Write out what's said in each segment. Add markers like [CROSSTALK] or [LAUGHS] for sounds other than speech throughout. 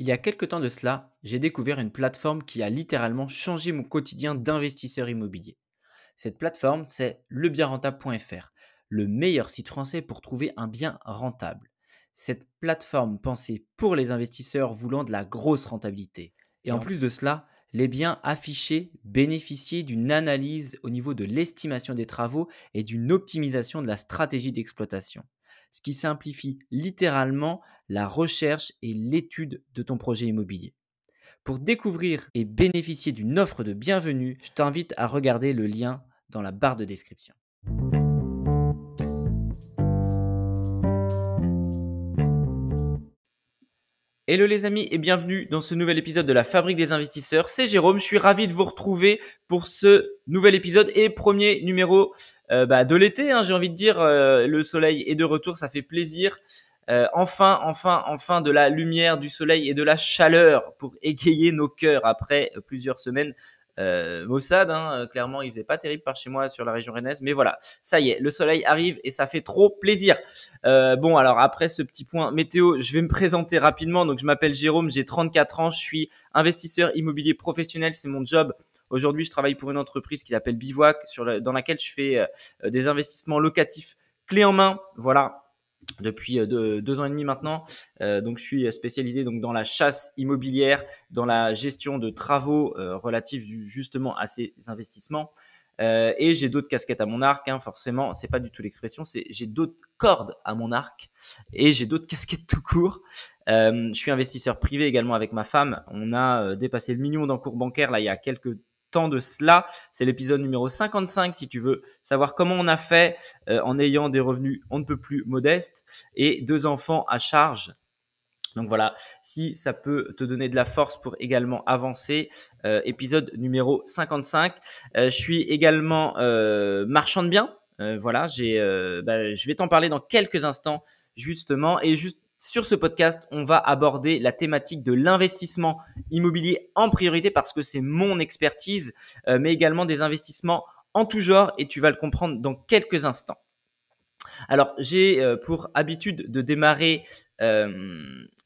Il y a quelque temps de cela, j'ai découvert une plateforme qui a littéralement changé mon quotidien d'investisseur immobilier. Cette plateforme, c'est lebienrentable.fr, le meilleur site français pour trouver un bien rentable. Cette plateforme pensée pour les investisseurs voulant de la grosse rentabilité. Et en plus de cela, les biens affichés bénéficiaient d'une analyse au niveau de l'estimation des travaux et d'une optimisation de la stratégie d'exploitation ce qui simplifie littéralement la recherche et l'étude de ton projet immobilier. Pour découvrir et bénéficier d'une offre de bienvenue, je t'invite à regarder le lien dans la barre de description. Hello les amis et bienvenue dans ce nouvel épisode de la Fabrique des investisseurs. C'est Jérôme, je suis ravi de vous retrouver pour ce nouvel épisode et premier numéro euh, bah, de l'été. Hein, J'ai envie de dire, euh, le soleil est de retour, ça fait plaisir. Euh, enfin, enfin, enfin de la lumière, du soleil et de la chaleur pour [LAUGHS] égayer nos cœurs après plusieurs semaines euh, Mossad, hein, euh, clairement, il faisait pas terrible par chez moi sur la région rennaise, mais voilà, ça y est, le soleil arrive et ça fait trop plaisir. Euh, bon, alors après ce petit point météo, je vais me présenter rapidement. Donc, je m'appelle Jérôme, j'ai 34 ans, je suis investisseur immobilier professionnel, c'est mon job. Aujourd'hui, je travaille pour une entreprise qui s'appelle Bivouac, dans laquelle je fais euh, des investissements locatifs clés en main. Voilà, depuis euh, deux, ans et demi maintenant. Euh, donc, je suis spécialisé donc dans la chasse immobilière, dans la gestion de travaux euh, relatifs justement à ces investissements. et j'ai d'autres casquettes à mon arc, hein, forcément. C'est pas du tout l'expression, c'est j'ai d'autres cordes à mon arc et j'ai d'autres [LAUGHS] casquettes tout court. je suis investisseur privé également avec ma femme. On a dépassé le million d'encours bancaires là il y a quelques temps de cela. C'est l'épisode numéro 55 si tu veux savoir comment on a fait euh, en ayant des revenus on ne peut plus modestes et deux enfants à charge. Donc voilà, si ça peut te donner de la force pour également avancer, euh, épisode numéro 55. Euh, je suis également marchand de biens. voilà, j'ai, bah, je vais t'en parler dans quelques instants justement et juste sur ce podcast, on va aborder la thématique de l'investissement immobilier en priorité parce que c'est mon expertise, euh, mais également des investissements en tout genre et tu vas le comprendre dans quelques instants. Alors, j'ai euh, pour habitude de démarrer euh,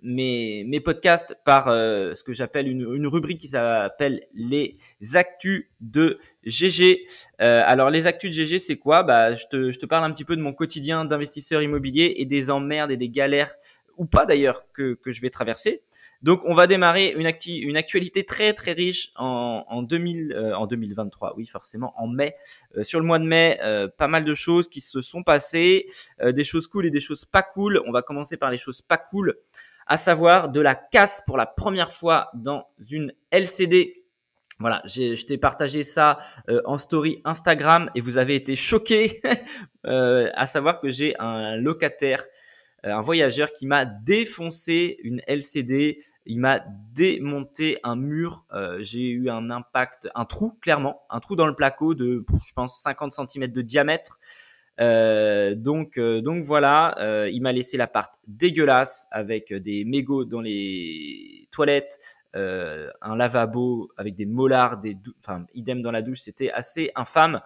mes, podcasts par ce que j'appelle une, rubrique qui s'appelle les actus de GG. alors, les actus de GG, c'est quoi? Bah, je te parle un petit peu de mon quotidien d'investisseur immobilier et des emmerdes et des galères ou pas d'ailleurs que, que je vais traverser. Donc on va démarrer une, acti une actualité très très riche en, en, 2000, euh, en 2023, oui forcément en mai. Euh, sur le mois de mai, euh, pas mal de choses qui se sont passées, des choses cool et des choses pas cool. On va commencer par les choses pas cool, à savoir de la casse pour la première fois dans une LCD. Voilà, je t'ai partagé ça en story Instagram et vous avez été choqués, [LAUGHS] à savoir que j'ai un locataire euh, un voyageur qui m'a défoncé une LCD, il m'a démonté un mur, euh, j'ai eu un impact, un trou clairement, un trou dans le placo de, je pense, 50 cm de diamètre. Euh, donc, donc voilà, il m'a laissé l'appart dégueulasse avec des mégots dans les toilettes, un lavabo avec des molars, des idem dans la douche, c'était assez infâme.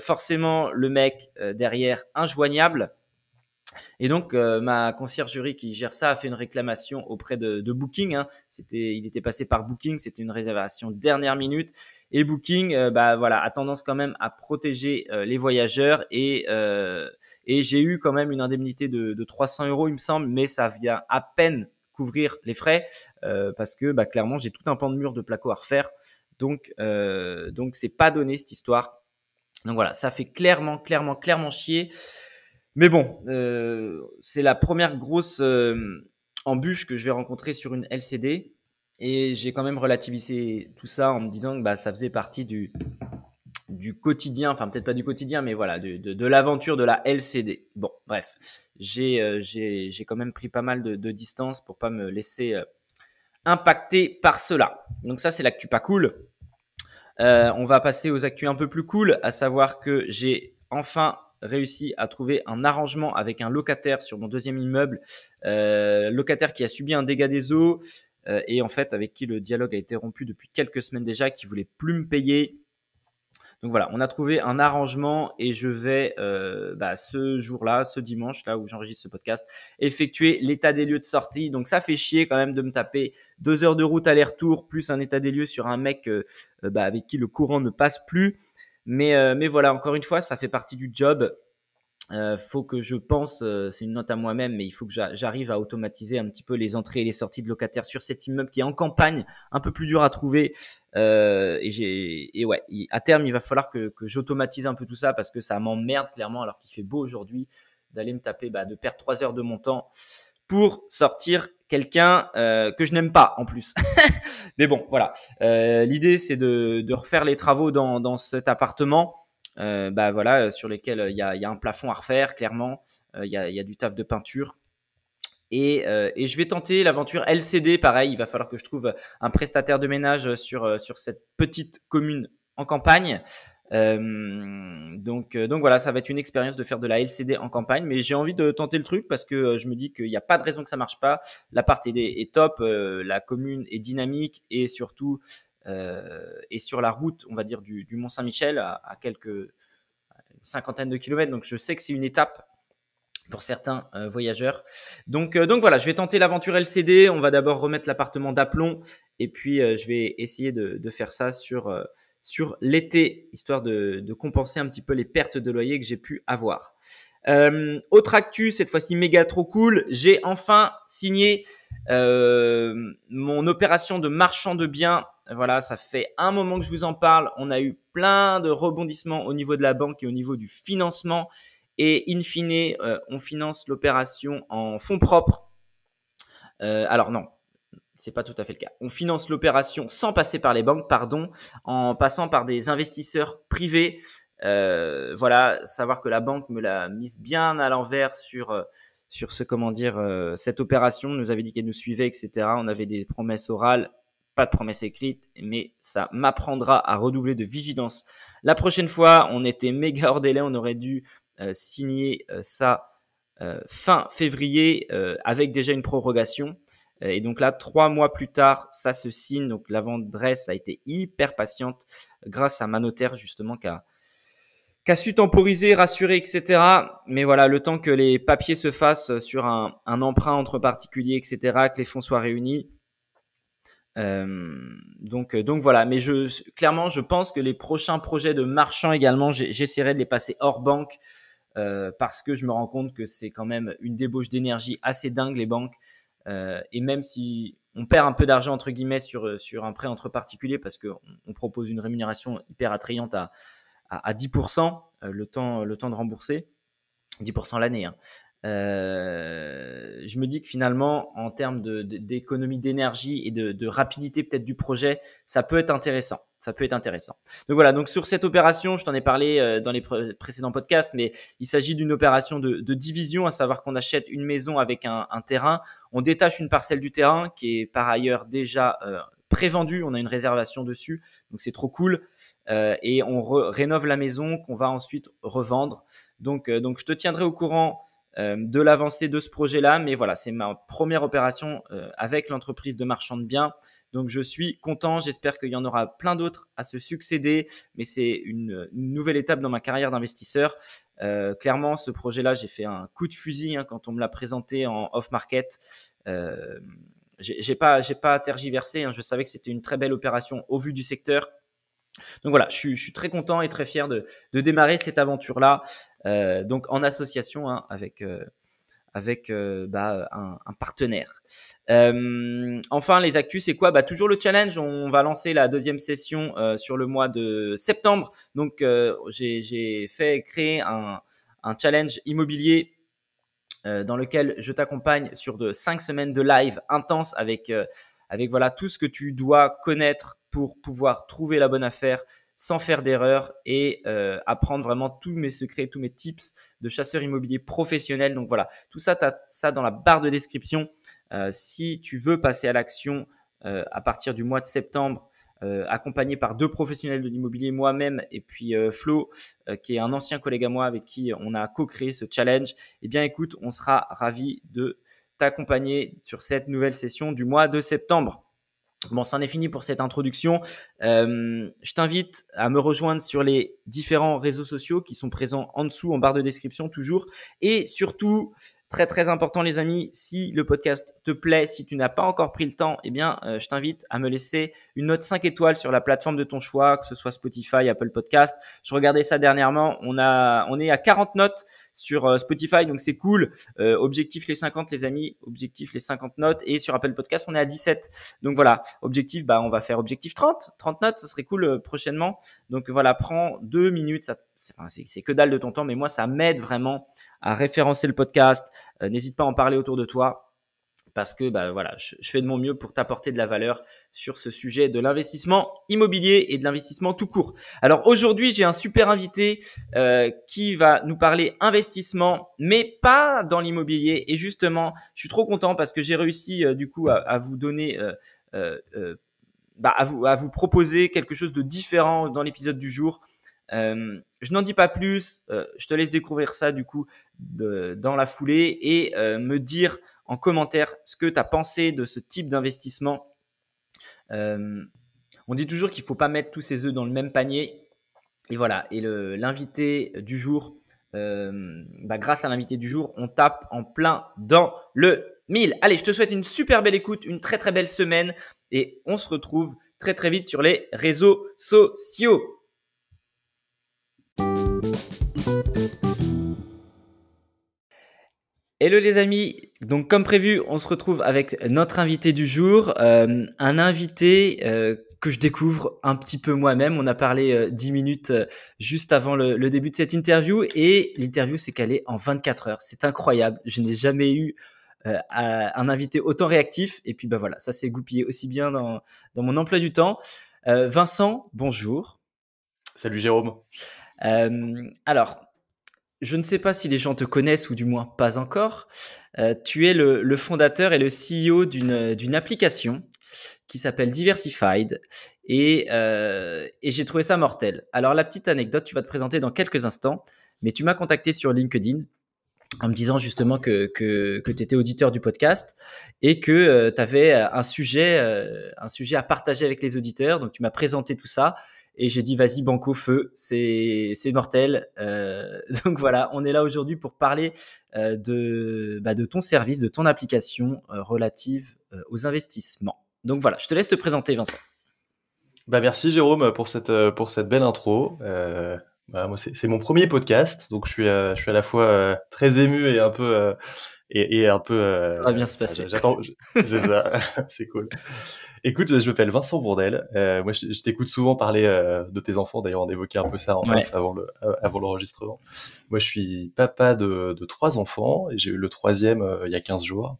forcément, le mec derrière injoignable. Et donc, euh, ma conciergerie qui gère ça a fait une réclamation auprès de, de Booking. Hein. C'était, il était passé par Booking, c'était une réservation dernière minute. Et Booking, euh, bah voilà, a tendance quand même à protéger euh, les voyageurs. Et, et j'ai eu quand même une indemnité de, de 300 euros, il me semble, mais ça vient à peine couvrir les frais parce que bah, clairement, j'ai tout un pan de mur de placo à refaire. Donc, donc c'est pas donné cette histoire. Donc voilà, ça fait clairement, clairement, clairement chier. Mais bon, euh, c'est la première grosse euh, embûche que je vais rencontrer sur une LCD. Et j'ai quand même relativisé tout ça en me disant que bah, ça faisait partie du, quotidien, enfin peut-être pas du quotidien, mais voilà, de, l'aventure de la LCD. Bon, bref, j'ai euh, j'ai quand même pris pas mal de, de, distance pour pas me laisser impacter par cela. Donc ça, c'est l'actu pas cool. On va passer aux actus un peu plus cool, à savoir que j'ai enfin réussi à trouver un arrangement avec un locataire sur mon deuxième immeuble, euh, locataire qui a subi un dégât des eaux euh, et en fait avec qui le dialogue a été rompu depuis quelques semaines déjà, qui voulait plus me payer. Donc voilà, on a trouvé un arrangement et je vais euh, bah, ce jour-là, ce dimanche, là où j'enregistre ce podcast, effectuer l'état des lieux de sortie. Donc ça fait chier quand même de me taper deux heures de route aller-retour plus un état des lieux sur un mec bah, avec qui le courant ne passe plus. Mais, mais voilà, encore une fois, ça fait partie du job. Euh, faut que je pense, euh, c'est une note à moi-même, mais il faut que j'arrive à automatiser un petit peu les entrées et les sorties de locataires sur cet immeuble qui est en campagne, un peu plus dur à trouver. Euh, et, ouais, à terme, il va falloir que, que j'automatise un peu tout ça parce que ça m'emmerde clairement, alors qu'il fait beau aujourd'hui, d'aller me taper, bah, de perdre trois heures de mon temps pour sortir quelqu'un euh, que je n'aime pas en plus. [LAUGHS] mais bon, voilà. Euh, l'idée, c'est de, de, refaire les travaux dans, dans cet appartement euh, bah voilà, euh, sur lesquels euh, il y a, y a, un plafond à refaire, clairement. Il y, a, y, a, du taf de peinture. Et, et, je vais tenter l'aventure LCD. Pareil, il va falloir que je trouve un prestataire de ménage sur, sur cette petite commune en campagne. Euh, donc, donc voilà, ça va être une expérience de faire de la LCD en campagne, mais j'ai envie de tenter le truc parce que je me dis qu'il n'y a pas de raison que ça marche pas. L'appart est, est top, la commune est dynamique et surtout euh, et sur la route, on va dire, du, Mont-Saint-Michel à, quelques cinquantaine de kilomètres. Donc je sais que c'est une étape pour certains euh, voyageurs. Donc, euh, donc voilà, je vais tenter l'aventure LCD. On va d'abord remettre l'appartement d'aplomb et puis je vais essayer de faire ça sur, sur l'été, histoire de, compenser un petit peu les pertes de loyer que j'ai pu avoir. Euh, autre actu, cette fois-ci méga trop cool, j'ai enfin signé euh, mon opération de marchand de biens voilà, ça fait un moment que je vous en parle. On a eu plein de rebondissements au niveau de la banque et au niveau du financement. Et in fine, euh, on finance l'opération en fonds propres. Alors non, c'est pas tout à fait le cas. On finance l'opération sans passer par les banques, pardon, en passant par des investisseurs privés. Euh, voilà, savoir que la banque me l'a mise bien à l'envers sur sur ce comment dire cette opération. nous avait dit qu'elle nous suivait, etc. On avait des promesses orales pas de promesse écrite, mais ça m'apprendra à redoubler de vigilance. La prochaine fois, on était méga hors délai, on aurait dû euh, signer euh, ça euh, fin février avec déjà une prorogation. Et donc là, trois mois plus tard, ça se signe. Donc la vendresse a été hyper patiente grâce à ma notaire justement qui a, su temporiser, rassurer, etc. Mais voilà, le temps que les papiers se fassent sur un, un emprunt entre particuliers, etc., que les fonds soient réunis, euh, donc, euh, donc voilà. Mais je, clairement, je pense que les prochains projets de marchand également, j'essaierai de les passer hors banque euh, parce que je me rends compte que c'est quand même une débauche d'énergie assez dingue les banques. Euh, et même si on perd un peu d'argent entre guillemets sur sur un prêt entre particuliers parce qu'on on propose une rémunération hyper attrayante à à, à 10% le temps le temps de rembourser, 10% l'année. Hein. Euh, je me dis que finalement, en termes d'économie d'énergie et de rapidité peut-être du projet, ça peut être intéressant. Ça peut être intéressant. Donc voilà, donc sur cette opération, je t'en ai parlé euh, dans les précédents podcasts, mais il s'agit d'une opération de, division, à savoir qu'on achète une maison avec un, terrain, on détache une parcelle du terrain qui est par ailleurs déjà euh, prévendue, on a une réservation dessus, donc c'est trop cool, euh, et on rénove la maison qu'on va ensuite revendre. Donc, euh, donc je te tiendrai au courant de l'avancée de ce projet-là. Mais voilà, c'est ma première opération euh, avec l'entreprise de marchand de biens. Donc je suis content, j'espère qu'il y en aura plein d'autres à se succéder, mais c'est une, nouvelle étape dans ma carrière d'investisseur. Euh, clairement, ce projet-là, j'ai fait un coup de fusil hein, quand on me l'a présenté en off-market. Euh, j'ai pas, pas tergiversé. Hein, je savais que c'était une très belle opération au vu du secteur. Donc voilà, je suis, très content et très fier de, démarrer cette aventure-là, euh, donc en association hein, avec euh, avec euh, bah, un, partenaire. Enfin, les actus, c'est quoi? Bah, Toujours le challenge. On va lancer la deuxième session sur le mois de septembre. Donc, j'ai fait créer un, un challenge immobilier dans lequel je t'accompagne sur de cinq semaines de live intense avec avec voilà tout ce que tu dois connaître pour pouvoir trouver la bonne affaire sans faire d'erreur et euh, apprendre vraiment tous mes secrets, tous mes tips de chasseur immobilier professionnel. Donc voilà, tout ça, tu as ça dans la barre de description. Euh, si tu veux passer à l'action euh, à partir du mois de septembre, accompagné par deux professionnels de l'immobilier, moi-même et puis Flo, qui est un ancien collègue à moi avec qui on a co-créé ce challenge, eh bien écoute, on sera ravi de t'accompagner sur cette nouvelle session du mois de septembre. Bon, c'en est fini pour cette introduction. Euh, je t'invite à me rejoindre sur les différents réseaux sociaux qui sont présents en dessous, en barre de description toujours. Et surtout, Très très important les amis, si le podcast te plaît, si tu n'as pas encore pris le temps, eh bien euh, je t'invite à me laisser une note 5 étoiles sur la plateforme de ton choix, que ce soit Spotify, Apple Podcast. Je regardais ça dernièrement, on a on est à 40 notes sur euh, Spotify donc c'est cool. Euh, objectif les 50 les amis, objectif les 50 notes et sur Apple Podcast, on est à 17. Donc voilà, objectif bah on va faire objectif 30, 30 notes, ce serait cool prochainement. Donc voilà, prends deux minutes, c'est que dalle de ton temps mais moi ça m'aide vraiment à référencer le podcast. Euh, n'hésite pas à en parler autour de toi parce que bah, voilà, je, fais de mon mieux pour t'apporter de la valeur sur ce sujet de l'investissement immobilier et de l'investissement tout court. Alors aujourd'hui, j'ai un super invité euh, qui va nous parler investissement, mais pas dans l'immobilier. Et justement, je suis trop content parce que j'ai réussi euh, du coup à, vous donner, bah, à, vous, à vous proposer quelque chose de différent dans l'épisode du jour. Euh, je n'en dis pas plus. Euh, je te laisse découvrir ça du coup dans la foulée et euh, me dire en commentaire ce que tu as pensé de ce type d'investissement. on dit toujours qu'il ne faut pas mettre tous ses œufs dans le même panier. Et voilà. Et l'invité du jour, bah, grâce à l'invité du jour, on tape en plein dans le mille. Allez, je te souhaite une super belle écoute, une très très belle semaine et on se retrouve très très vite sur les réseaux sociaux. Hello les amis, donc comme prévu, on se retrouve avec notre invité du jour, euh, un invité euh, que je découvre un petit peu moi-même. On a parlé 10 euh, minutes juste avant le, début de cette interview et l'interview s'est calée en 24 heures. C'est incroyable, je n'ai jamais eu un invité autant réactif et puis bah voilà, ça s'est goupillé aussi bien dans, mon emploi du temps. Vincent, bonjour. Salut Jérôme. Alors, je ne sais pas si les gens te connaissent ou du moins pas encore. Euh, tu es le, fondateur et le CEO d'une application qui s'appelle Diversified euh, et, j'ai trouvé ça mortel. Alors la petite anecdote, tu vas te présenter dans quelques instants, mais tu m'as contacté sur LinkedIn en me disant justement que, tu étais auditeur du podcast et que euh, tu avais un sujet, un sujet à partager avec les auditeurs. Donc tu m'as présenté tout ça et j'ai dit vas-y banco feu, c'est mortel. Euh, [LAUGHS] donc voilà, on est là aujourd'hui pour parler euh, de bah, de ton service, de ton application euh, relative aux investissements. Donc voilà, je te laisse te présenter Vincent. Bah merci Jérôme pour cette pour cette belle intro. Bah, c'est mon premier podcast, donc je suis je suis à la fois très ému et un peu et, et un peu. ça va bien se passer. J'attends, c'est ça, [LAUGHS] c'est cool. Écoute, je m'appelle Vincent Bourdel. Euh, moi, je, t'écoute souvent parler euh, de tes enfants. D'ailleurs, on évoquait un peu ça en avant le euh, avant l'enregistrement. Moi, je suis papa de, de trois enfants et j'ai eu le troisième euh, il y a 15 jours,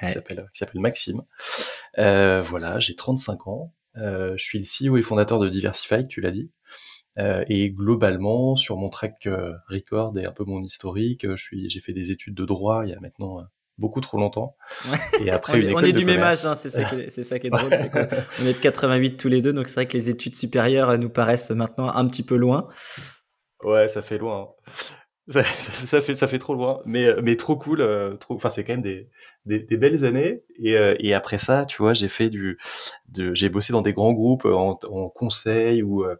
qui s'appelle qui s'appelle Maxime. voilà, j'ai 35 ans. je suis le CEO et fondateur de Diversify, tu l'as dit. Et globalement, sur mon track record et un peu mon historique, je suis, j'ai fait des études de droit il y a maintenant beaucoup trop longtemps. Et après, on, est, on est du même âge, hein, c'est ça, qui est, [LAUGHS] drôle. on est de 88 tous les deux, donc c'est vrai que les études supérieures nous paraissent maintenant un petit peu loin. Ouais, ça fait loin. Hein. Ça, ça, fait ça fait trop loin, mais mais trop cool. Euh, trop, enfin c'est quand même des, des, des belles années. Et, euh, et après ça, tu vois, j'ai fait du, j'ai bossé dans des grands groupes en, en conseil ou euh,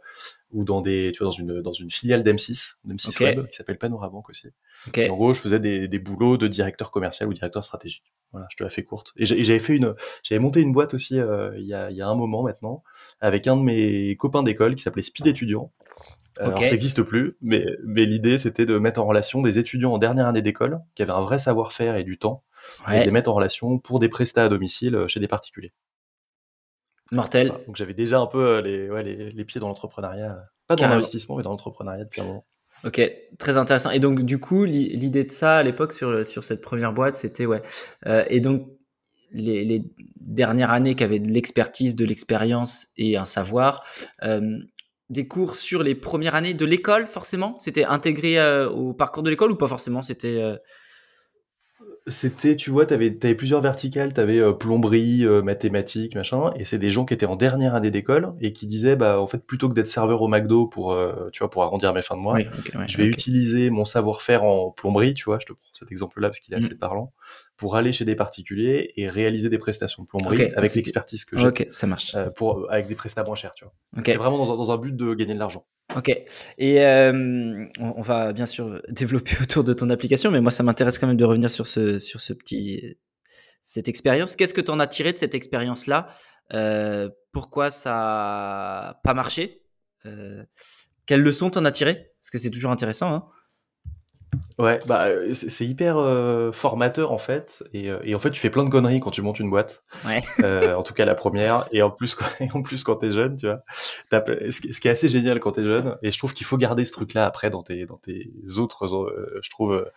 ou dans des, tu vois, dans une dans une filiale d'M6, d'M6 Web qui s'appelle Panorabank aussi. En gros, je faisais des, des boulots de directeur commercial ou directeur stratégique. Voilà, je te la fais courte. Et j'avais fait une, j'avais monté une boîte aussi euh, il y a il y a un moment maintenant avec un de mes copains d'école qui s'appelait Speed étudiant. Alors ça n'existe plus, mais mais l'idée c'était de mettre en relation des étudiants en dernière année d'école qui avaient un vrai savoir-faire et du temps, et de les mettre en relation pour des prestats à domicile euh, chez des particuliers. Mortel. donc j'avais déjà un peu euh, les, ouais, les, les pieds dans l'entrepreneuriat, pas dans l'investissement, mais dans l'entrepreneuriat depuis un moment. Ok, très intéressant. Et donc du coup, l'idée de ça à l'époque sur sur cette première boîte, c'était ouais. Euh, et donc les, les, dernières années qui avaient de l'expertise, de l'expérience et un savoir, euh, des cours sur les premières années de l'école forcément? C'était intégré euh, au parcours de l'école ou pas forcément? C'était euh, c'était, tu vois, t'avais avais plusieurs verticales, t'avais avais euh, plomberie, euh, mathématiques, machin, et c'est des gens qui étaient en dernière année d'école et qui disaient, bah en fait, plutôt que d'être serveur au McDo pour, euh, tu vois, pour arrondir mes fins de mois, je vais utiliser mon savoir-faire en plomberie, tu vois, je te prends cet exemple-là parce qu'il est assez parlant, pour aller chez des particuliers et réaliser des prestations de plomberie avec l'expertise que j'ai, Ok, ça marche. euh, pour avec des prestats moins chers, tu vois. C'est vraiment dans un, dans un but de gagner de l'argent. Ok. Et euh, on, on va bien sûr [LAUGHS] développer autour de ton application, mais moi, ça m'intéresse quand même de revenir sur ce, sur ce petit, cette expérience. Qu'est-ce que tu en as tiré de cette expérience-là? Euh, Pourquoi ça n'a pas marché? Quelles leçons t'en as tiré Parce que c'est toujours intéressant. Hein Ouais, bah euh, c'est hyper euh, formateur en fait, et, euh, et en fait tu fais plein de conneries quand tu montes une boîte. Ouais. [LAUGHS] Euh, en tout cas la première, et en plus [LAUGHS] quand, en plus quand t'es jeune, tu vois. Ce qui est assez génial quand t'es jeune, et je trouve qu'il faut garder ce truc-là après dans tes dans tes autres, je trouve,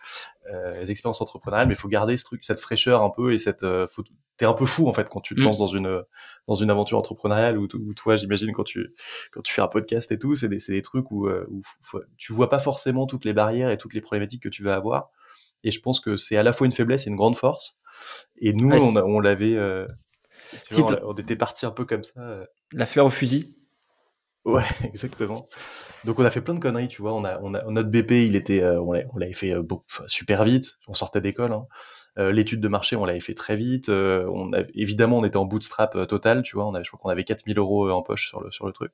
euh, expériences entrepreneuriales, mais il faut garder ce truc, cette fraîcheur un peu et cette, faut- t'es un peu fou en fait quand tu te Mm. lances dans une dans une aventure entrepreneuriale ou, ou toi j'imagine quand tu quand tu fais un podcast et tout, c'est des c'est des trucs où, euh, où faut- tu vois pas forcément toutes les barrières et toutes les problématiques que tu vas avoir. Et je pense que c'est à la fois une faiblesse et une grande force. Et nous, Ouais, on, l'avait, euh, Si on, était parti un peu comme ça. euh. La fleur au fusil. Ouais, [LAUGHS] exactement. Donc on a fait plein de conneries, tu vois. On a, on a notre BP, il était, euh, on l'a- on l'avait fait euh, super vite. On sortait d'école. Hein. Euh, L'étude de marché, on l'avait fait très vite. Euh, on a, évidemment, on était en bootstrap euh, total, tu vois. On avait, je crois qu'on avait 4000 euros en poche sur le sur le truc.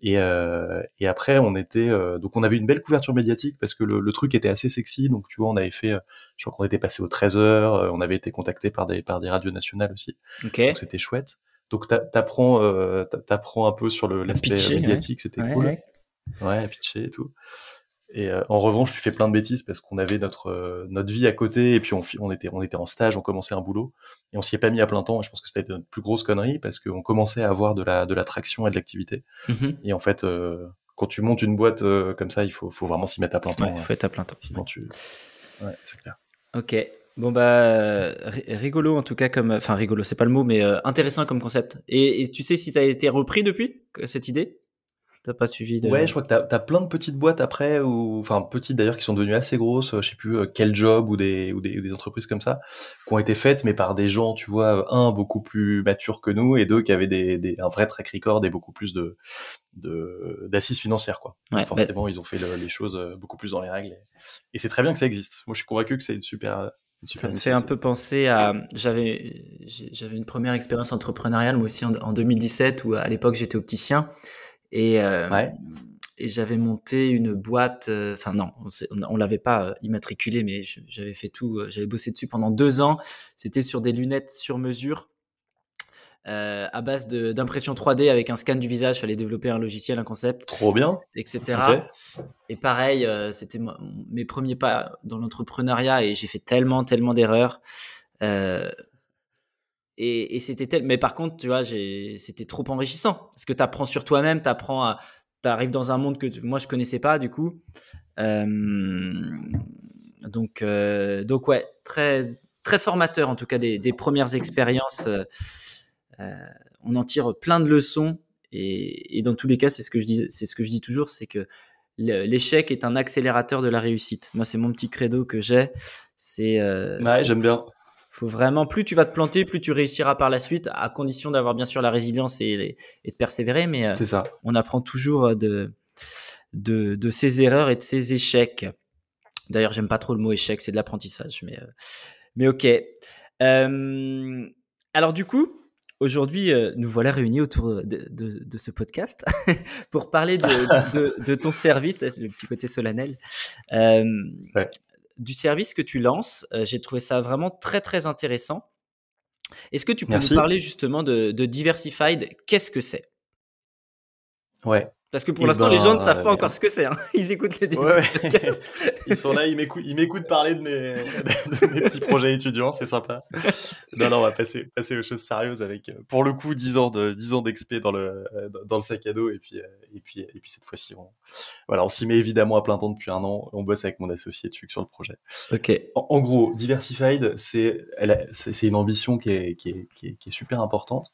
Et, euh, et après, on était, euh, donc on avait une belle couverture médiatique parce que le, le truc était assez sexy. Donc tu vois, on avait fait, euh, je crois qu'on était passé au 13 heures. euh, on avait été contacté par des par des radios nationales aussi. Ok. Donc c'était chouette. Donc t'a- t'apprends, euh, t'a- t'apprends un peu sur le- l'aspect ouais. médiatique, c'était Ouais, cool. ouais. Ouais, pitcher et tout. Et euh, en revanche, tu fais plein de bêtises parce qu'on avait notre euh, notre vie à côté et puis on, était on était en stage, on commençait un boulot et on s'y est pas mis à plein temps. Et je pense que c'était notre plus grosse connerie parce qu'on commençait à avoir de la de l'attraction et de l'activité. Mhm. Et en fait, euh, quand tu montes une boîte comme ça, il faut faut vraiment s'y mettre à plein temps. Ouais, faut être à plein temps. Sinon tu, ouais, c'est clair. Ok. Bon bah ri- rigolo en tout cas comme enfin rigolo c'est pas le mot mais intéressant comme concept. Et, et tu sais si ça a été repris depuis cette idée? T'as pas suivi de... Ouais, je crois que t'as as plein de petites boîtes après, ou enfin petites d'ailleurs qui sont devenues assez grosses. euh, Je sais plus euh, quel job ou des, ou des ou des entreprises comme ça qui ont été faites, mais par des gens, tu vois, un beaucoup plus mature que nous et deux qui avaient des, des un vrai track record et beaucoup plus de de d'assises financières quoi. Ouais, Donc, forcément, ils ont fait le- les choses euh, beaucoup plus dans les règles. Et, et c'est très bien que ça existe. Moi, je suis convaincu que c'est une super une super Ça me fait un peu penser à. J'avais, j'avais une première expérience entrepreneuriale, moi aussi, en, en 2017, où à l'époque j'étais opticien. Et, euh, Ouais. et j'avais monté une boîte. euh, Enfin, non, on, on l'avait pas euh, immatriculé, mais j'avais fait tout. J'avais bossé dessus pendant deux ans. C'était sur des lunettes sur mesure. euh, à base d'impression 3D avec un scan du visage, fallait développer un logiciel, un concept, Trop bien. etc. Et pareil, euh, c'était mes premiers pas dans l'entrepreneuriat et j'ai fait tellement, tellement d'erreurs. Euh, et c'était tel... Mais par contre, tu vois, c'était trop enrichissant parce que tu apprends sur toi-même, tu apprends à. Arrives dans un monde que moi je connaissais pas du coup. Euh, donc, euh, donc ouais, très, très formateur en tout cas des, premières expériences. euh, on en tire plein de leçons et, et dans tous les cas, c'est ce que je dis, c'est ce que je dis toujours, c'est que l'échec est un accélérateur de la réussite. Moi, c'est mon petit credo que j'ai. C'est Ouais, j'aime bien. Faut vraiment plus tu vas te planter, plus tu réussiras par la suite, à condition d'avoir bien sûr la résilience et, et de persévérer. Mais euh, ça. on apprend toujours de, de, de ses erreurs et de ses échecs. D'ailleurs, j'aime pas trop le mot échec, c'est de l'apprentissage, mais, euh, mais ok. Euh, alors du coup, aujourd'hui, euh, nous voilà réunis autour de, de- de ce podcast [LAUGHS] pour parler de, ton service, le petit côté solennel, euh, Ouais. Du service que tu lances. Euh, J'ai trouvé ça vraiment très très intéressant. Est-ce que tu peux Merci. nous parler justement de, de Diversified? Qu'est-ce que c'est? Ouais. Parce que pour Eh l'instant, les gens ne ben, savent pas euh, encore ce que c'est. hein. [LAUGHS] Ils écoutent les débuts Ouais, podcast. [LAUGHS] Ils sont là, ils m'écoutent, ils m'écoutent parler de mes, [LAUGHS] de mes petits projets étudiants, c'est sympa. Non, non, on va passer, passer aux choses sérieuses avec, euh, pour le coup, 10 ans de, 10 ans d'expé dans le, dans le sac à dos et puis, euh, et puis, et puis cette fois-ci, on, voilà, on s'y met évidemment à plein temps depuis un an. On bosse avec mon associé dessus sur le projet. Ok. En, en gros, Diversified, c'est, une ambition qui est, qui est, qui est, qui est super importante.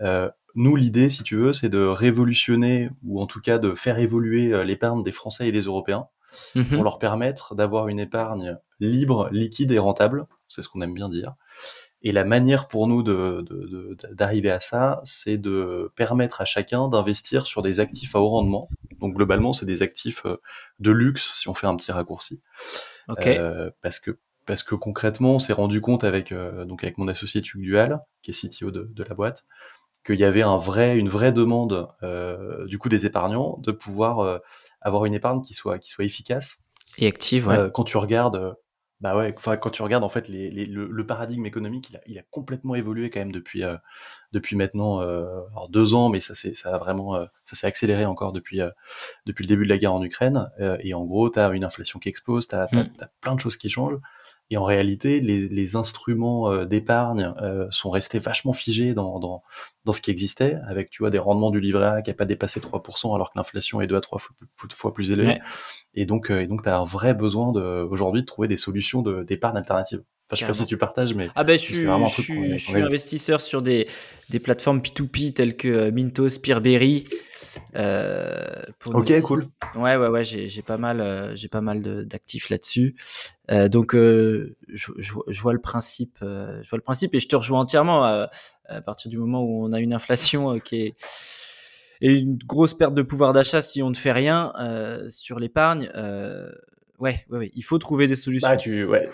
Euh, nous, l'idée, si tu veux, c'est de révolutionner ou en tout cas de faire évoluer euh, l'épargne des Français et des Européens Mhm. pour leur permettre d'avoir une épargne libre, liquide et rentable. C'est ce qu'on aime bien dire. Et la manière pour nous de, de- de- d'arriver à ça, c'est de permettre à chacun d'investir sur des actifs à haut rendement. Donc globalement, c'est des actifs euh, de luxe, si on fait un petit raccourci. Ok. Euh, parce que parce que concrètement, on s'est rendu compte avec donc avec mon associé Tuc Dual, qui est CTO de, de la boîte, qu'il y avait un vrai, une vraie demande du coup des épargnants de pouvoir avoir une épargne qui soit qui soit efficace et active. Ouais. quand tu regardes bah ouais, enfin quand tu regardes en fait les, les, le, paradigme économique, il a, il a, complètement évolué quand même depuis euh, depuis maintenant euh, alors deux ans, mais ça c'est ça a vraiment euh, ça s'est accéléré encore depuis euh, depuis le début de la guerre en Ukraine. et en gros, tu as une inflation qui explose, tu as, mmh. plein de choses qui changent. Et en réalité, les, les instruments d'épargne sont restés vachement figés dans, dans, dans ce qui existait, avec tu vois des rendements du livret A qui n'a pas dépassé 3%, alors que l'inflation est deux à trois fois, plus élevée. Et donc, et donc, tu as un vrai besoin de, aujourd'hui de trouver des solutions d'épargne alternative. Enfin, je sais pas si tu partages, mais ah ben, je suis, je, suis, je suis investisseur sur des, des plateformes P2P telles que Mintos, Peerberry. Euh, ok, cool. Ouais, ouais, ouais, j'ai pas mal, euh, j'ai pas mal d'actifs là-dessus. Euh, donc, je, je, vois le principe, je vois le principe, et je te rejoins entièrement à, à partir du moment où on a une inflation qui est et une grosse perte de pouvoir d'achat si on ne fait rien sur l'épargne. ouais, ouais, ouais, il faut trouver des solutions. Bah, tu, ouais,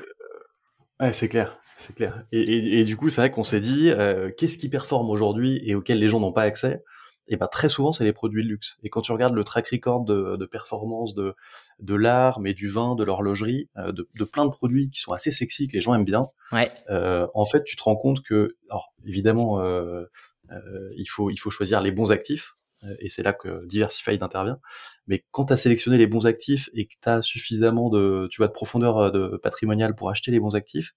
ouais, c'est clair. C'est clair. Et, et, et, du coup, c'est vrai qu'on s'est dit, qu'est-ce qui performe aujourd'hui et auquel les gens n'ont pas accès? Et bah très souvent c'est les produits de luxe. Et quand tu regardes le track record de, de performance de de l'art, mais du vin, de l'horlogerie, euh, de, de, plein de produits qui sont assez sexy que les gens aiment bien, ouais. euh, en fait tu te rends compte que, alors évidemment euh, euh il faut il faut choisir les bons actifs. Euh, et c'est là que Diversified intervient. Mais quand tu as sélectionné les bons actifs et que tu as suffisamment de, tu vois, de profondeur de patrimoniale pour acheter les bons actifs,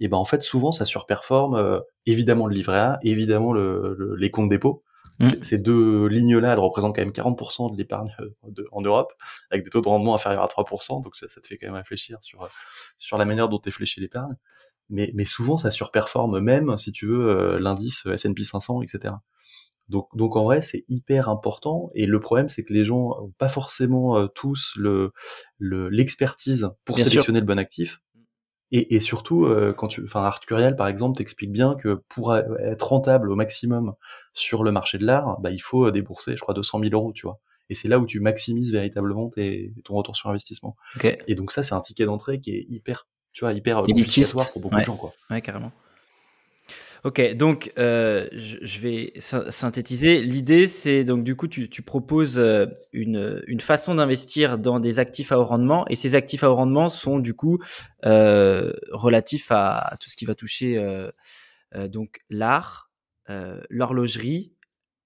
et ben en fait souvent ça surperforme évidemment le livret A, évidemment le, les comptes dépôt, Mm. Ces deux lignes-là, elles représentent quand même 40% de l'épargne euh, en Europe, avec des taux de rendement inférieurs à 3%, donc ça, ça te fait quand même réfléchir sur, sur la manière dont est fléché l'épargne. Mais, mais souvent, ça surperforme même, si tu veux, euh, l'indice S&P 500, etc. Donc, donc en vrai, c'est hyper important. Et le problème, c'est que les gens ont pas forcément euh, tous le l'expertise pour sélectionner le bon actif. Et, et surtout, euh, quand tu, enfin, Art Curiel, par exemple, t'explique bien que pour être rentable au maximum sur le marché de l'art, bah, il faut débourser, je crois, 200 000 euros, tu vois. Et c'est là où tu maximises véritablement tes, ton retour sur investissement. Et donc ça, c'est un ticket d'entrée qui est hyper, tu vois, hyper pour beaucoup de gens, quoi. Ouais, carrément. Ok, donc euh, je, vais synthétiser. L'idée, c'est donc du coup, tu, proposes euh, une, une façon d'investir dans des actifs à haut rendement, et ces actifs à haut rendement sont du coup euh, relatifs à, tout ce qui va toucher donc l'art, l'horlogerie,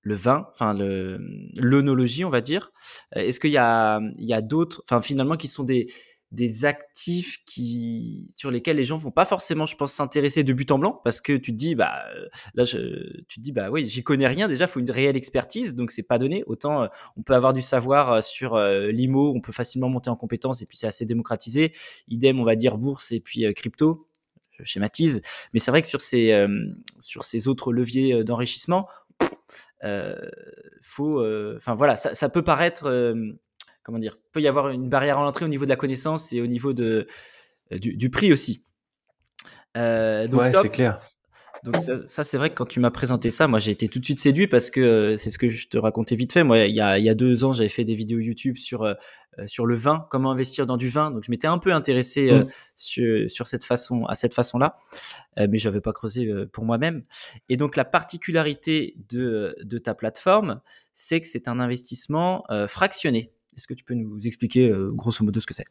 le vin, enfin l'œnologie, on va dire. Est-ce qu'il y a, a d'autres, enfin finalement, qui sont des des actifs qui sur lesquels les gens vont pas forcément, je pense, s'intéresser de but en blanc parce que tu te dis bah là je, tu dis bah oui j'y connais rien déjà, faut une réelle expertise donc c'est pas donné. Autant euh, on peut avoir du savoir euh, sur euh, l'IMO, on peut facilement monter en compétences et puis c'est assez démocratisé. Idem on va dire bourse et puis crypto. Je schématise, mais c'est vrai que sur ces sur ces autres leviers d'enrichissement, faut, enfin voilà, ça, peut paraître comment dire, peut y avoir une barrière à l'entrée au niveau de la connaissance et au niveau de, euh, du, prix aussi. Euh, ouais, c'est clair. Donc ça, c'est vrai que quand tu m'as présenté ça, moi j'ai été tout de suite séduit parce que euh, c'est ce que je te racontais vite fait. Moi, il y a, il y a deux ans, j'avais fait des vidéos YouTube sur sur le vin, comment investir dans du vin. Donc je m'étais un peu intéressé mmh. sur, sur cette façon, à cette façon-là, mais j'avais pas creusé pour moi-même. Et donc la particularité de de ta plateforme, c'est que c'est un investissement fractionné. Est-ce que tu peux nous expliquer euh, grosso modo ce que c'est?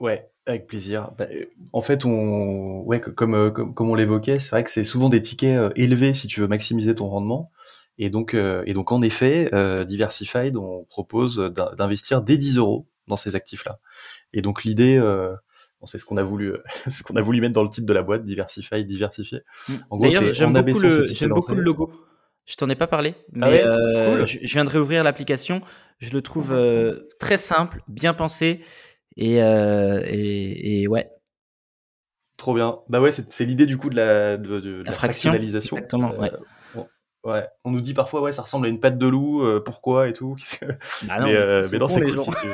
Ouais, avec plaisir. Bah, euh, en fait, on, ouais, comme, euh, comme, comme on l'évoquait, c'est vrai que c'est souvent des tickets élevés si tu veux maximiser ton rendement. Et donc, et donc en effet, Diversified, on propose d'investir dès 10 euros dans ces actifs-là. Et donc l'idée, c'est ce qu'on a voulu, [LAUGHS] ce qu'on a voulu mettre dans le titre de la boîte, Diversified, diversifier. Mmh. En gros, c'est j'aime beaucoup, le, beaucoup le logo. Je t'en ai pas parlé, ah mais euh, je, viens de réouvrir l'application. Je le trouve euh, très simple, bien pensé et, euh, et, ouais. Trop bien. Bah ouais, c'est l'idée du coup de la, de, de, la, fractionnalisation. Exactement, ouais. ouais. On nous dit parfois, ouais, ça ressemble à une patte de loup, pourquoi et tout. Bah non, mais, mais non, c'est cool si tu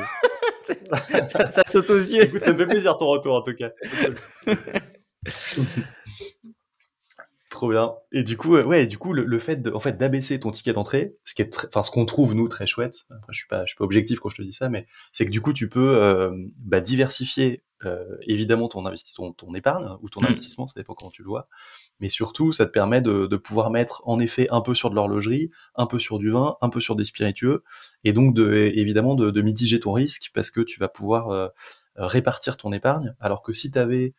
[LAUGHS] ça, ça saute aux yeux. Écoute, ça me fait plaisir ton retour en tout cas. [LAUGHS] trop bien. Et du coup, ouais, du coup, le, fait de, en fait, d'abaisser ton ticket d'entrée, ce qui est, enfin, ce qu'on trouve nous très chouette. Après, je suis pas, je suis pas objectif quand je te dis ça, mais c'est que du coup, tu peux bah, diversifier euh, évidemment ton, ton, ton épargne ou ton mmh. investissement, ça dépend comment tu le vois. Mais surtout, ça te permet de, de, pouvoir mettre en effet un peu sur de l'horlogerie, un peu sur du vin, un peu sur des spiritueux, et donc de, évidemment de, de mitiger ton risque parce que tu vas pouvoir euh, répartir ton épargne. Alors que si tu avais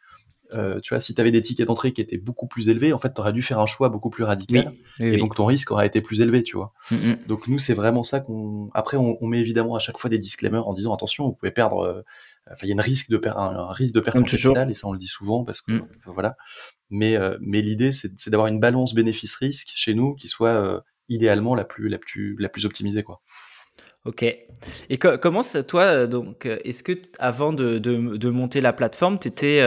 euh, tu vois, si tu avais des tickets d'entrée qui étaient beaucoup plus élevés, en fait, tu aurais dû faire un choix beaucoup plus radical. et donc, ton risque aurait été plus élevé, tu vois. Mm, mm. Donc, nous, c'est vraiment ça qu'on. Après, on, on, met évidemment à chaque fois des disclaimers en disant attention, vous pouvez perdre. Euh, enfin, il y a une risque de per... un, risque de perte en capital, et ça, on le dit souvent parce que mm. voilà. Mais, euh, mais l'idée, c'est d'avoir une balance bénéfice-risque chez nous qui soit idéalement la plus, la plus, la plus optimisée, quoi. Ok. Et comment toi, donc, est-ce que avant de, de, de, monter la plateforme, tu étais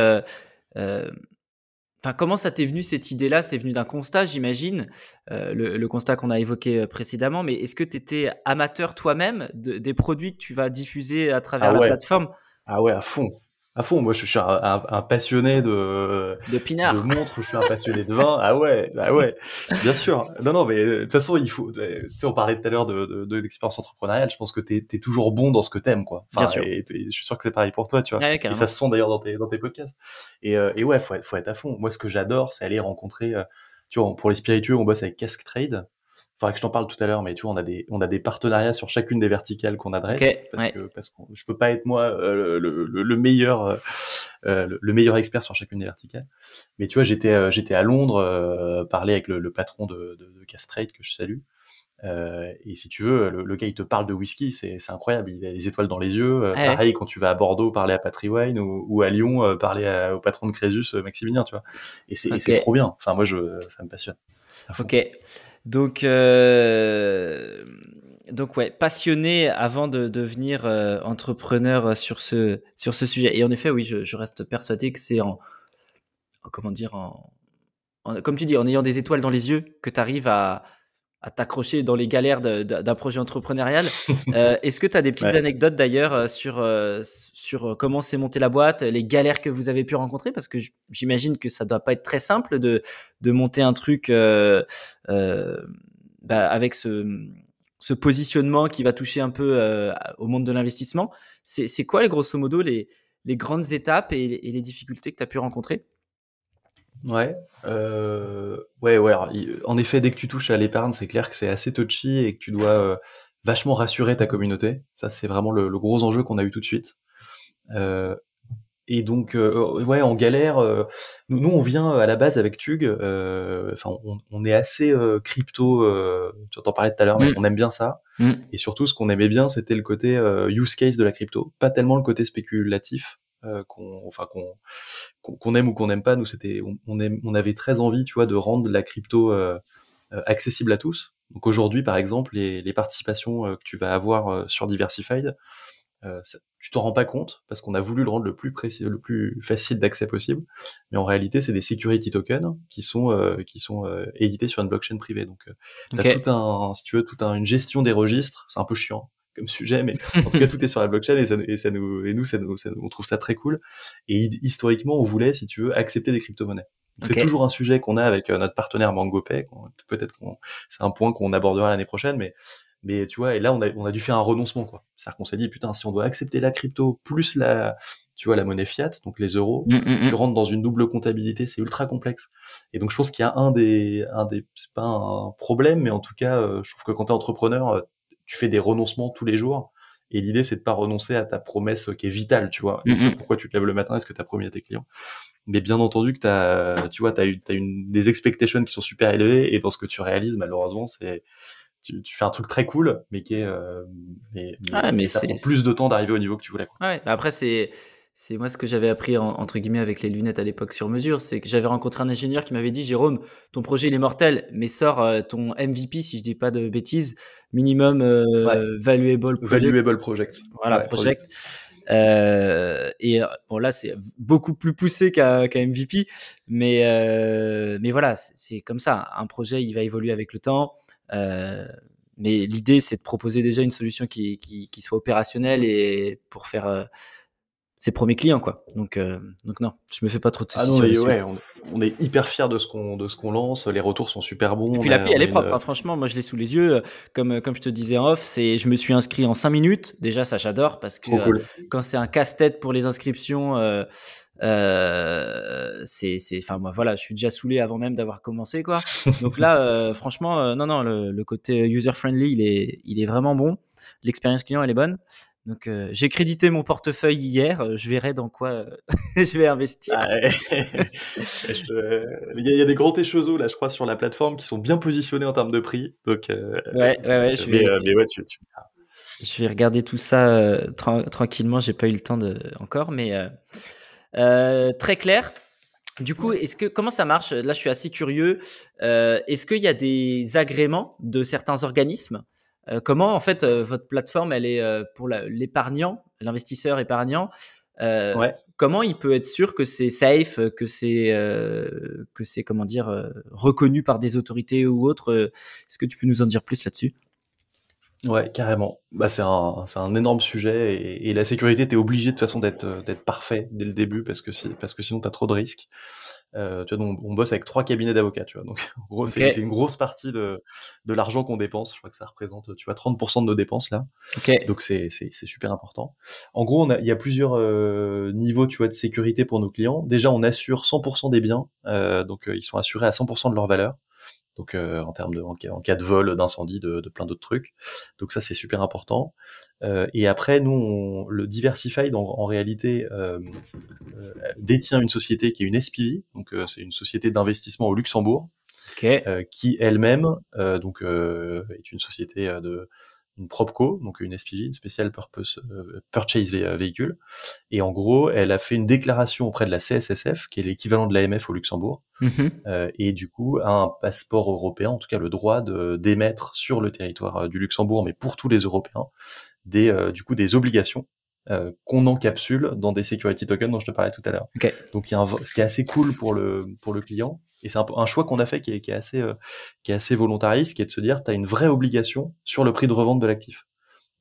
enfin, comment ça t'est venu cette idée-là? C'est venu d'un constat, j'imagine, euh, le, constat qu'on a évoqué euh, précédemment. Mais est-ce que tu étais amateur toi-même des produits que tu vas diffuser à travers ah la plateforme? Ah ouais, à fond à fond. Moi, je suis un, passionné de de pinard, de montres. Je suis un passionné de vin. Ah ouais, ah ouais, bien sûr. Non, non, mais de toute façon, il faut. Tu sais, on parlait tout à l'heure de d'expérience de, entrepreneuriale. Je pense que t'es es toujours bon dans ce que t'aimes, quoi. Enfin, bien sûr. Et, je suis sûr que c'est pareil pour toi, tu vois. et ça se sent d'ailleurs dans tes dans tes podcasts. Et, euh, et ouais, faut être, faut être à fond. Moi, ce que j'adore, c'est aller rencontrer. Euh, tu vois, pour les spiritueux, on bosse avec Cask Trade faudrait que je t'en parle tout à l'heure, mais tu vois, on a des, on a des partenariats sur chacune des verticales qu'on adresse, parce que, parce que je peux pas être moi euh, le, le, meilleur, euh, euh, le meilleur expert sur chacune des verticales. Mais tu vois, j'étais, j'étais à Londres, parler avec le, patron de, de, de Castrate que je salue. et si tu veux, le, gars il te parle de whisky, c'est, incroyable. Il a les étoiles dans les yeux. pareil quand tu vas à Bordeaux parler à Patry Wine ou, ou à Lyon parler au patron de Crésus, Maximilien, tu vois. Et c'est, trop bien. Enfin moi je, ça me passionne. Ok. Donc, euh, donc ouais, passionné avant de devenir euh, entrepreneur sur ce, sur ce sujet. Et en effet, oui, je, reste persuadé que c'est en, comment dire, en, comme tu dis, en ayant des étoiles dans les yeux que tu arrives à, à t'accrocher dans les galères d'un projet entrepreneurial. [LAUGHS] Euh, est-ce que tu as des petites anecdotes d'ailleurs euh, sur, euh, sur comment s'est montée la boîte, les galères que vous avez pu rencontrer? Parce que j'imagine que ça doit pas être très simple de, de monter un truc bah, avec ce, ce positionnement qui va toucher un peu au monde de l'investissement. C'est quoi, grosso modo, les, les grandes étapes et, et les difficultés que tu as pu rencontrer? Ouais, euh, ouais, ouais. en effet, dès que tu touches à l'épargne, c'est clair que c'est assez touchy et que tu dois euh, vachement rassurer ta communauté. Ça, c'est vraiment le, gros enjeu qu'on a eu tout de suite. Euh, et donc, ouais, en galère. Nous, nous, on vient à la base avec Tug. Enfin, on, on, est assez crypto. tu en parlais tout à l'heure, mais mm. on aime bien ça. Mm. Et surtout, ce qu'on aimait bien, c'était le côté use case de la crypto, pas tellement le côté spéculatif. Euh, qu'on enfin qu'on qu'on aime ou qu'on n'aime pas nous c'était on, on, on avait très envie tu vois de rendre la crypto euh, euh, accessible à tous donc aujourd'hui par exemple les, les participations que tu vas avoir sur Diversified ça, tu t'en rends pas compte parce qu'on a voulu le rendre le plus précis, le plus facile d'accès possible, mais en réalité c'est des security tokens qui sont qui sont édités sur une blockchain privée. Donc tu as tout un, si tu veux, toute un, une gestion des registres. C'est un peu chiant comme sujet, mais [LAUGHS] en tout cas tout est sur la blockchain et ça, et ça nous et nous, ça nous, on trouve ça très cool. Et historiquement, on voulait, si tu veux, accepter des crypto-monnaies. C'est toujours un sujet qu'on a avec euh, notre partenaire MangoPay. Peut-être qu'on c'est un point qu'on abordera l'année prochaine, mais mais tu vois, et là on a on a dû faire un renoncement quoi. C'est-à-dire qu'on s'est dit putain, si on doit accepter la crypto plus la tu vois la monnaie fiat, donc les euros, mm, mm, tu mm. rentres dans une double comptabilité, c'est ultra complexe. Et donc je pense qu'il y a un des un des c'est pas un problème, mais en tout cas, euh, je trouve que quand tu es entrepreneur, euh, tu fais des renoncements tous les jours. Et l'idée, c'est de pas renoncer à ta promesse qui est vitale, tu vois. Et c'est pourquoi tu te lèves le matin, est-ce que tu as promis à tes clients? Mais bien entendu que tu as, tu vois, tu as, eu, as une, des expectations qui sont super élevées et dans ce que tu réalises, malheureusement, c'est, tu, tu, fais un truc très cool, mais qui est, euh, mais, mais, ça prend plus de temps d'arriver au niveau que tu voulais. Quoi. Ouais, après, c'est, c'est moi ce que j'avais appris entre guillemets avec les lunettes à l'époque sur mesure, c'est que j'avais rencontré un ingénieur qui m'avait dit Jérôme, ton projet il est mortel, mais sors euh, ton MVP si je dis pas de bêtises, minimum euh, valuable project. Valuable project. Voilà, project. Euh, et bon là c'est beaucoup plus poussé qu'un MVP, mais mais voilà c'est comme ça. Un projet il va évoluer avec le temps. mais l'idée c'est de proposer déjà une solution qui, qui, qui soit opérationnelle et pour faire ses premiers clients, quoi. Donc, euh, donc non, je me fais pas trop de ah soucis ouais, on, est hyper fiers de ce qu'on de ce qu'on lance. Les retours sont super bons. Et puis l'appli, elle est propre. Hein. franchement, moi, je l'ai sous les yeux. Comme comme je te disais en off, c'est je me suis inscrit en 5 minutes. Déjà, ça j'adore parce que quand c'est un casse-tête pour les inscriptions. Euh, euh, c'est, c'est, enfin moi voilà, je suis déjà saoulé avant même d'avoir commencé quoi. [LAUGHS] Donc là, euh, franchement, euh, non non, le, le, côté user friendly, il est, il est vraiment bon. L'expérience client, elle est bonne. Donc euh, j'ai crédité mon portefeuille hier. Je verrai dans quoi [LAUGHS] je vais investir. Ah [LAUGHS] il, y a, des gros choses là, je crois, sur la plateforme qui sont bien positionnés en termes de prix. Donc ouais, ouais, ouais. Je vais, mais, ouais, tu, tu... Je vais regarder tout ça tranquillement. J'ai pas eu le temps de encore, mais euh, très clair. Du coup, est-ce que comment ça marche? Là, je suis assez curieux. Euh, est-ce qu'il y a des agréments de certains organismes? Euh, Comment en fait votre plateforme elle est pour l'épargnant, l'investisseur épargnant Comment il peut être sûr que c'est safe, que c'est que c'est comment dire reconnu par des autorités ou autres Est-ce que tu peux nous en dire plus là-dessus? Ouais, carrément. Bah, c'est un, c'est un énorme sujet et, et la sécurité, t'es obligé de toute façon d'être, d'être parfait dès le début parce que si, parce que sinon t'as trop de risques. Euh, tu vois, donc, on bosse avec trois cabinets d'avocats, tu vois. Donc, [LAUGHS] en gros, c'est, c'est une grosse partie de, de l'argent qu'on dépense. Je crois que ça représente, tu vois, 30% de nos dépenses là. Okay. Donc, c'est, super important. En gros, on a, il y a plusieurs euh, niveaux, tu vois, de sécurité pour nos clients. Déjà, on assure 100% des biens, euh, donc euh, ils sont assurés à 100% de leur valeur donc euh, en termes de en, cas de vol, d'incendie, de, de, plein d'autres trucs. Donc ça c'est super important. Euh, et après nous on, le Diversified en, en réalité euh, euh détient une société qui est une SPV, donc c'est une société d'investissement au Luxembourg, okay. qui elle-même donc est une société de une PropCo, donc une SPV, une Special Purpose euh, Purchase Véhicule. Et en gros, elle a fait une déclaration auprès de la CSSF, qui est l'équivalent de l'AMF au Luxembourg, mhm. euh, et du coup a un passeport européen, en tout cas le droit de d'émettre sur le territoire euh, du Luxembourg, mais pour tous les Européens, des euh, du coup des obligations qu'on encapsule dans des security tokens dont je te parlais tout à l'heure. Donc il y a un, ce qui est assez cool pour le pour le client, et c'est un, un, choix qu'on a fait qui est, qui est assez, euh, qui est assez volontariste, qui est de se dire, tu as une vraie obligation sur le prix de revente de l'actif.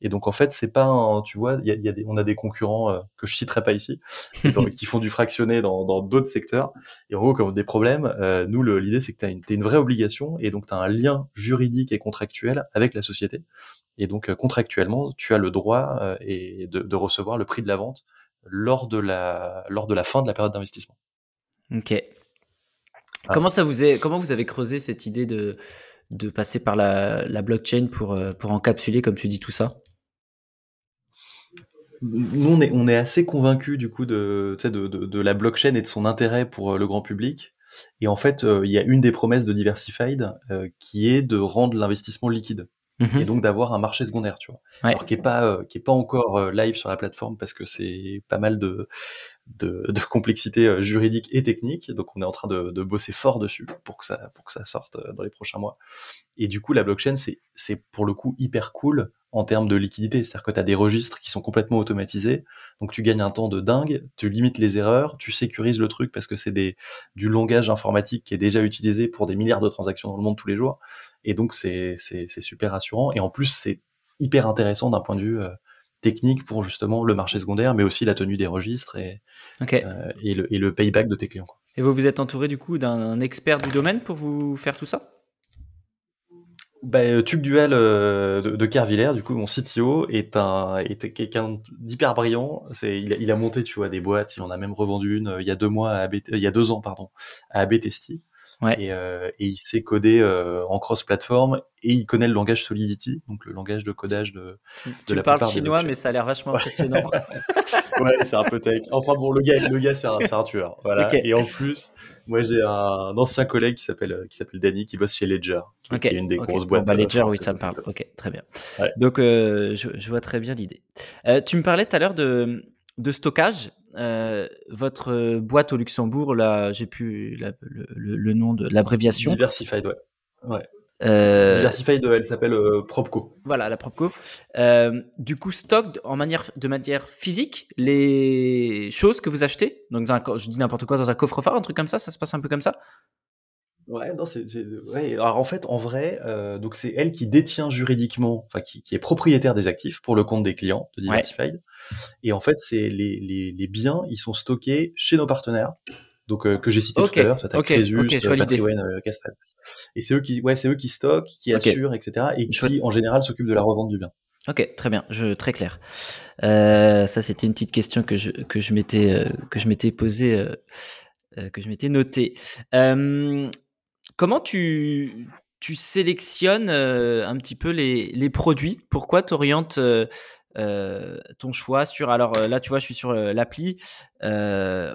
Et donc en fait, c'est pas, un, tu vois, y a, y a des, on a des concurrents euh, que je citerai pas ici, [LAUGHS] qui font du fractionné dans d'autres secteurs. Et en gros, comme des problèmes, euh, nous l'idée c'est que tu as une, une vraie obligation et donc tu as un lien juridique et contractuel avec la société. Et donc contractuellement, tu as le droit et de, de, recevoir le prix de la vente lors de la lors de la fin de la période d'investissement. Ok. Ah. Comment ça vous est, comment vous avez creusé cette idée de, de passer par la, la blockchain pour, euh, pour encapsuler, comme tu dis, tout ça? Nous, on est, on est assez convaincus du coup de, de, de, de, la blockchain et de son intérêt pour euh, le grand public. Et en fait, euh, il y a une des promesses de Diversified qui est de rendre l'investissement liquide. Mmh et donc d'avoir un marché secondaire, tu vois. Alors qui est pas qui est pas encore live sur la plateforme parce que c'est pas mal de de, de, complexité euh, juridique et technique. Donc on est en train de, de, bosser fort dessus pour que ça pour que ça sorte euh, dans les prochains mois. Et du coup la blockchain c'est c'est pour le coup hyper cool en termes de liquidité, c'est-à-dire que tu as des registres qui sont complètement automatisés, donc tu gagnes un temps de dingue, tu limites les erreurs, tu sécurises le truc parce que c'est des du langage informatique qui est déjà utilisé pour des milliards de transactions dans le monde tous les jours, et donc c'est c'est super rassurant. Et en plus c'est hyper intéressant d'un point de vue euh, technique pour justement le marché secondaire, mais aussi la tenue des registres et, euh, et, le, et, le, payback de tes clients. Quoi. Et vous vous êtes entouré du coup d'un expert du domaine pour vous faire tout ça? Bah, euh, Tuc Duel euh, de, de Kervillers, du coup, mon CTO, est un est quelqu'un d'hyper brillant. C'est il, a monté, tu vois, des boîtes. Il en a même revendu une il y a deux mois à il y a deux ans, pardon, à AB Ouais. Et, euh, et, il s'est codé euh, en cross-platform et il connaît le langage Solidity, donc le langage de codage de, de tu la parles chinois, mais ça a l'air vachement impressionnant. [LAUGHS] ouais, c'est un peu tech. Enfin bon, le gars, le gars, c'est un, un, tueur. Voilà. Okay. Et en plus, moi j'ai un, ancien collègue qui s'appelle qui s'appelle Danny qui bosse chez Ledger, qui, okay. qui est une des okay. grosses boîtes. Bon, bah, Ledger, oui, ça me parle. Ok, très bien. Ouais. Donc euh, je, je, vois très bien l'idée. Euh, tu me parlais tout à l'heure de de stockage. Euh, votre boîte au Luxembourg, là, j'ai la, le, le, nom de l'abréviation. Diversified, ouais. ouais. Euh... Diversified, elle s'appelle euh, Propco. Voilà, la Propco. Euh, du coup, stock en manière, de manière physique les choses que vous achetez. Donc, un, je dis n'importe quoi dans un coffre-fort, un truc comme ça. Ça se passe un peu comme ça? Ouais, non, c'est, ouais. Alors en fait, en vrai, euh, donc c'est elle qui détient juridiquement, enfin qui, qui, est propriétaire des actifs pour le compte des clients de Diversified. Et en fait, c'est les, les, les, biens, ils sont stockés chez nos partenaires, donc euh, que j'ai cité tout à l'heure, t'as okay, Crésus, okay, euh, Castel. Et c'est eux qui, ouais, c'est eux qui stockent, qui assurent, etc. Et qui en général s'occupent de la revente du bien. Ok, très bien, je, très clair. Euh, ça, c'était une petite question que je que je m'étais euh, que je m'étais posée, euh, que je m'étais notée. Comment tu tu sélectionnes un petit peu les les produits? Pourquoi tu orientes ton choix sur alors là tu vois je suis sur l'appli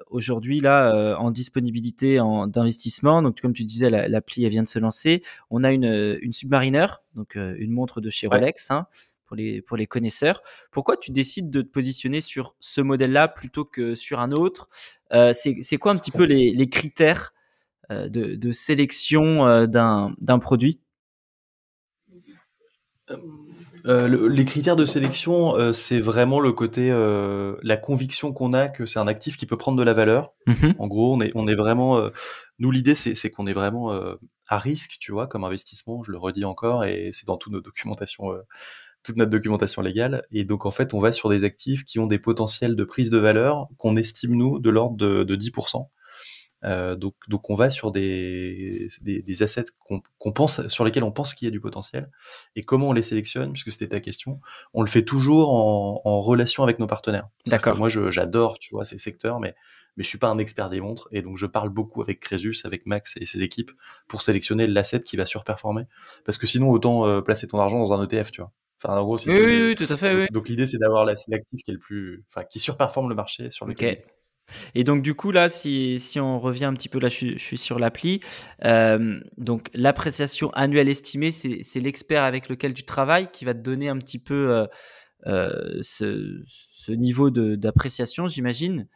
aujourd'hui là en disponibilité en d'investissement. Donc comme tu disais l'appli elle vient de se lancer. On a une une Submariner donc une montre de chez Rolex hein, pour les, pour les connaisseurs. Pourquoi tu décides de te positionner sur ce modèle-là plutôt que sur un autre? Euh, C'est quoi un petit peu les, les critères euh, de, de, sélection euh, d'un produit? Euh, les critères de sélection, euh, c'est vraiment le côté, euh, la conviction qu'on a que c'est un actif qui peut prendre de la valeur. Mmh en gros, on est, on est vraiment, nous l'idée c'est qu'on est vraiment à risque, tu vois, comme investissement. Je le redis encore, et c'est dans toutes nos documentations toute notre documentation légale. Et donc, en fait, on va sur des actifs qui ont des potentiels de prise de valeur qu'on estime, nous, de l'ordre de, de 10%. Euh, donc, donc, on va sur des, des, des assets qu'on pense, sur lesquels on pense qu'il y a du potentiel. Et comment on les sélectionne, puisque c'était ta question, on le fait toujours en, en relation avec nos partenaires. D'accord. Moi, j'adore, tu vois, ces secteurs, mais mais je suis pas un expert des montres et donc je parle beaucoup avec Crésus, avec Max et ses équipes pour sélectionner l'asset qui va surperformer. Parce que sinon, autant euh, placer ton argent dans un ETF, tu vois. Enfin, en gros, oui, oui, tout à fait. Donc, oui. donc l'idée, c'est d'avoir l'actif qui est le plus, enfin, qui surperforme le marché sur lequel. Et donc du coup là, si, si on revient un petit peu là, je, suis sur l'appli. Euh, donc l'appréciation annuelle estimée, c'est l'expert avec lequel tu travailles qui va te donner un petit peu euh, euh, ce, niveau d'appréciation, j'imagine,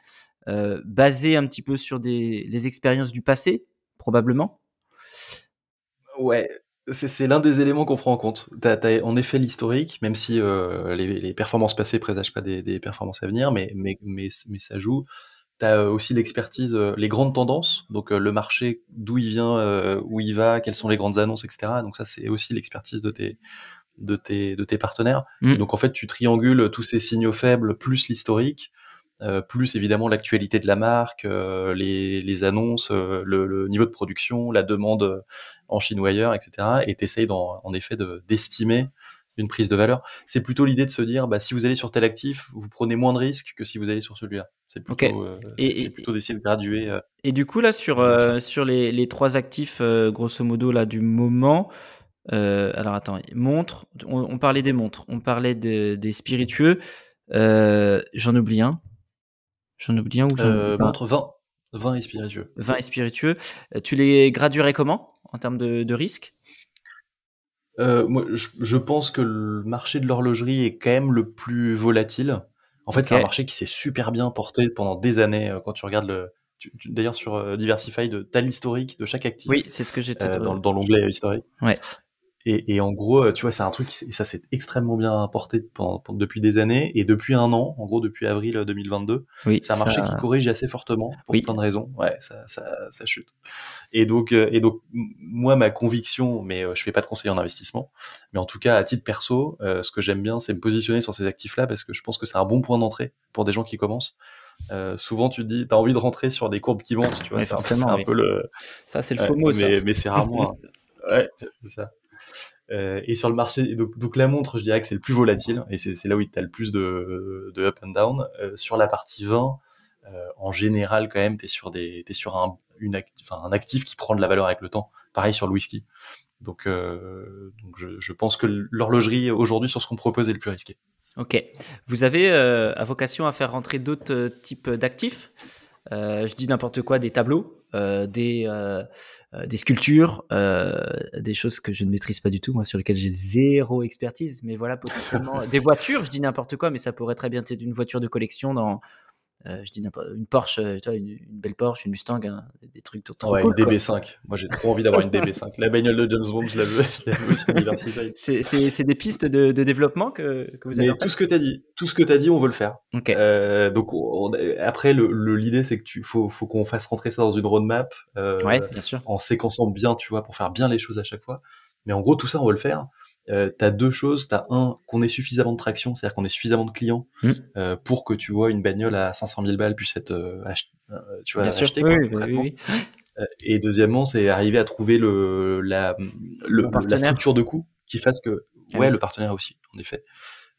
basé un petit peu sur des les expériences du passé, probablement. Ouais, c'est l'un des éléments qu'on prend en compte. Tu as, en effet l'historique, même si les, les, performances passées présagent pas des, des, performances à venir, mais, mais, mais, mais ça joue. Tu as aussi l'expertise, euh, les grandes tendances, donc euh, le marché, d'où il vient, euh, où il va, quelles sont les grandes annonces, etc. Donc ça, c'est aussi l'expertise de tes, de, tes, de tes partenaires. Mmh. Donc en fait, tu triangules tous ces signaux faibles plus l'historique euh, plus évidemment l'actualité de la marque, euh, les, les, annonces, euh, le, le, niveau de production, la demande en Chine ou ailleurs, etc. Et t'essayes en, en effet d'estimer une prise de valeur. C'est plutôt l'idée de se dire, bah, si vous allez sur tel actif, vous prenez moins de risques que si vous allez sur celui-là. C'est plutôt, okay. c'est plutôt d'essayer de graduer. et du coup là sur sur les, les trois actifs grosso modo là du moment. alors attends, montres. On, on, parlait des montres, on parlait de, des spiritueux. J'en oublie un. J'en oublie un ou j'en euh, Entre 20, 20 et spiritueux. 20 et spiritueux. Euh, tu les graduerais comment en termes de, de risque euh, moi, je, je, pense que le marché de l'horlogerie est quand même le plus volatile. En fait, okay. c'est un marché qui s'est super bien porté pendant des années. Euh, quand tu regardes le, d'ailleurs sur euh, Diversified, t'as l'historique de chaque actif. Oui, c'est ce que j'étais euh, dans, dans l'onglet historique. Ouais. Et, et, en gros, euh, tu vois, c'est un truc, et ça s'est extrêmement bien porté pendant, pendant, depuis des années, et depuis un an, en gros depuis avril 2022, oui, c'est un marché ça... qui corrige assez fortement pour oui. plein de raisons. Ouais, ça, ça, ça chute. Et donc, euh, et donc, moi, ma conviction, mais euh, je fais pas de conseiller en investissement, mais en tout cas, à titre perso, euh, ce que j'aime bien, c'est me positionner sur ces actifs-là parce que je pense que c'est un bon point d'entrée pour des gens qui commencent. Euh, souvent tu te dis t'as envie de rentrer sur des courbes qui montent tu vois c'est un, peu le ça c'est le faux mot mais, mais c'est rarement un... [LAUGHS] ouais c'est ça euh, et sur le marché, donc, la montre, je dirais que c'est le plus volatile, et c'est là où tu as le plus de, up and down. Euh, sur la partie 20, euh, en général, quand même, tu es sur, des, es sur un, une actif, un actif qui prend de la valeur avec le temps. Pareil sur le whisky. Donc, donc je, pense que l'horlogerie, aujourd'hui, sur ce qu'on propose, est le plus risqué. Ok. Vous avez à vocation à faire rentrer d'autres types d'actifs? Je dis n'importe quoi, des tableaux, des euh, des sculptures, euh, des choses que je ne maîtrise pas du tout, moi, sur lesquelles j'ai zéro expertise. Mais voilà, potentiellement [LAUGHS] des voitures, je dis n'importe quoi, mais ça pourrait très bien être une voiture de collection dans euh, je dis une Porsche, euh, tu vois, une, belle Porsche, une Mustang, hein, des trucs tout Ouais, une DB5. Moi, j'ai trop envie d'avoir une DB5. [LAUGHS] La bagnole de James Bond, je la veux, je la veux sur Diversified. C'est des pistes de, de développement que, que, vous avez. Mais tout ce que tu as dit, tout ce que tu as dit, on veut le faire. Okay. Euh, donc après, l'idée, le, c'est que tu faut, faut qu'on fasse rentrer ça dans une roadmap, euh, ouais, bien sûr. en séquençant bien, tu vois, pour faire bien les choses à chaque fois. Mais en gros, tout ça, on veut le faire euh, t'as deux choses. T'as un, qu'on ait suffisamment de traction, c'est-à-dire qu'on ait suffisamment de clients mm. euh, pour que tu vois une bagnole à 500 000 balles puisse être euh, euh, tu vois, achetée. Oui, oui, oui, euh, et deuxièmement, c'est arriver à trouver le, la, le, la structure de coût qui fasse que, ah ouais, le partenaire aussi, en effet.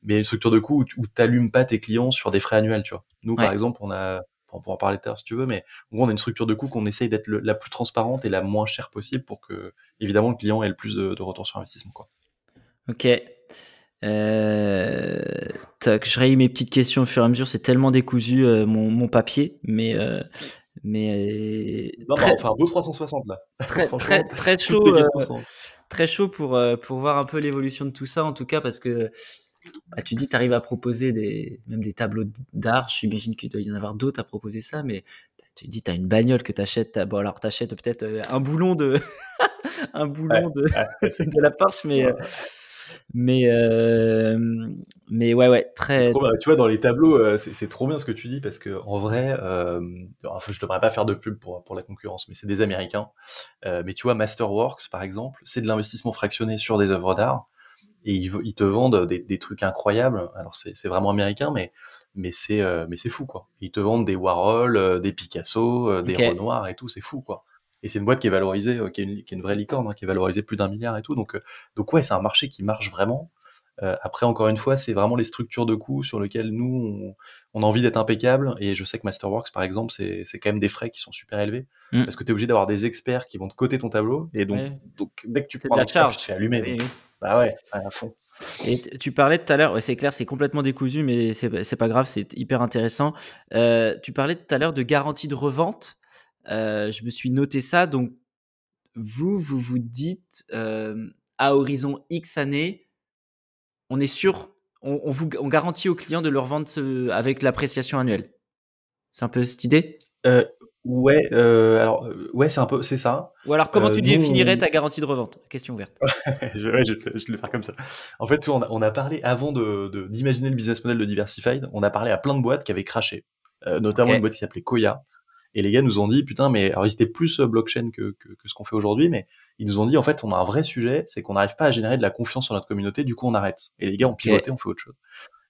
Mais une structure de coût où, t'allumes pas tes clients sur des frais annuels, tu vois. Nous, par exemple, on a, on pourra en parler tard si tu veux, mais en gros, on a une structure de coût qu'on essaye d'être la plus transparente et la moins chère possible pour que, évidemment, le client ait le plus de, de retour sur investissement, quoi. Ok. Euh, je raye mes petites questions au fur et à mesure. C'est tellement décousu euh, mon, mon, papier, mais euh, mais non, très, enfin beau 360 là. [LAUGHS] Très très, très chaud. très chaud pour pour voir un peu l'évolution de tout ça en tout cas parce que bah, tu dis tu arrives à proposer des même des tableaux d'art. J'imagine qu'il doit y en avoir d'autres à proposer ça, mais tu dis tu as une bagnole que tu achètes. Bon alors tu achètes peut-être un boulon de [LAUGHS] un boulon de, [LAUGHS] de la Porsche, mais mais, euh, mais ouais, ouais, très. tu vois, dans les tableaux, euh, c'est trop bien ce que tu dis parce que en vrai, euh, je devrais pas faire de pub pour, pour la concurrence, mais c'est des Américains. Euh, mais tu vois, Masterworks, par exemple, c'est de l'investissement fractionné sur des œuvres d'art et ils, ils, te vendent des, des trucs incroyables. Alors c'est vraiment américain, mais mais c'est mais c'est fou quoi. Ils te vendent des Warhol, des Picasso, des Renoir et tout, c'est fou quoi et c'est une boîte qui est valorisée, euh, qui, est une, qui, est une, vraie licorne, hein, qui est valorisée plus d'un milliard et tout. Donc, euh, donc ouais, c'est un marché qui marche vraiment. Euh, après, encore une fois, c'est vraiment les structures de coûts sur lesquelles nous, on, on a envie d'être impeccable. Et je sais que Masterworks, par exemple, c'est, c'est quand même des frais qui sont super élevés. Mm. Parce que tu es obligé d'avoir des experts qui vont te coter ton tableau. Et donc, donc dès que tu prends la charge, tu te fais allumer. Bah ouais, à fond. Et tu parlais tout à l'heure, c'est clair, c'est complètement décousu, mais c'est, c'est pas grave, c'est hyper intéressant. Euh, tu parlais tout à l'heure de garantie de revente. Euh, je me suis noté ça. Donc, vous, vous vous dites euh, à horizon X années, on est sûr, on, vous, on garantit aux clients de leur vendre avec l'appréciation annuelle. C'est un peu cette idée? Euh, Ouais, alors ouais, c'est un peu, c'est ça. Ou alors comment tu définirais ta garantie de revente? Question ouverte. [LAUGHS] je, ouais, je, je, vais le faire comme ça. En fait, on a, on a parlé avant de d'imaginer le business model de Diversified, on a parlé à plein de boîtes qui avaient craché, notamment une boîte qui s'appelait Koya, et les gars nous ont dit, putain, mais alors ils étaient plus euh, blockchain que, que, que ce qu'on fait aujourd'hui, mais ils nous ont dit, en fait, on a un vrai sujet, c'est qu'on n'arrive pas à générer de la confiance sur notre communauté, du coup on arrête. Et les gars ont pivoté, on fait autre chose.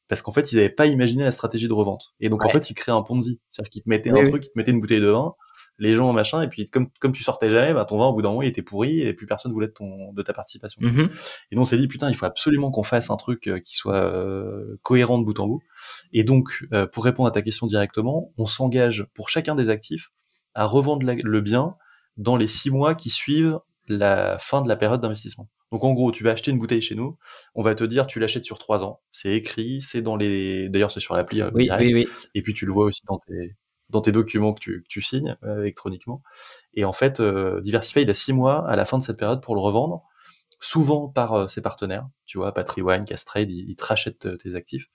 Parce qu'en fait, ils n'avaient pas imaginé la stratégie de revente. Et donc, en fait, ils créaient un Ponzi. C'est-à-dire qu'ils te mettaient un truc, ils te mettaient une bouteille de vin, les gens machin et puis comme comme tu sortais jamais bah ton vin au bout d'un moment il était pourri et plus personne voulait de ton de ta participation mm-hmm. et donc on s'est dit putain il faut absolument qu'on fasse un truc euh, qui soit euh, cohérent de bout en bout et donc euh, pour répondre à ta question directement on s'engage pour chacun des actifs à revendre le bien dans les six mois qui suivent la fin de la période d'investissement. Donc en gros, tu vas acheter une bouteille chez nous, on va te dire tu l'achètes sur trois ans. C'est écrit, c'est dans les, d'ailleurs c'est sur l'appli. Euh, oui, oui, oui. Et puis tu le vois aussi dans tes dans tes documents que tu, que tu signes euh, électroniquement. Et en fait, euh, Diversify il a six mois à la fin de cette période pour le revendre, souvent par euh, ses partenaires. Tu vois, Patriwine, Castrade, ils, ils te rachètent tes actifs.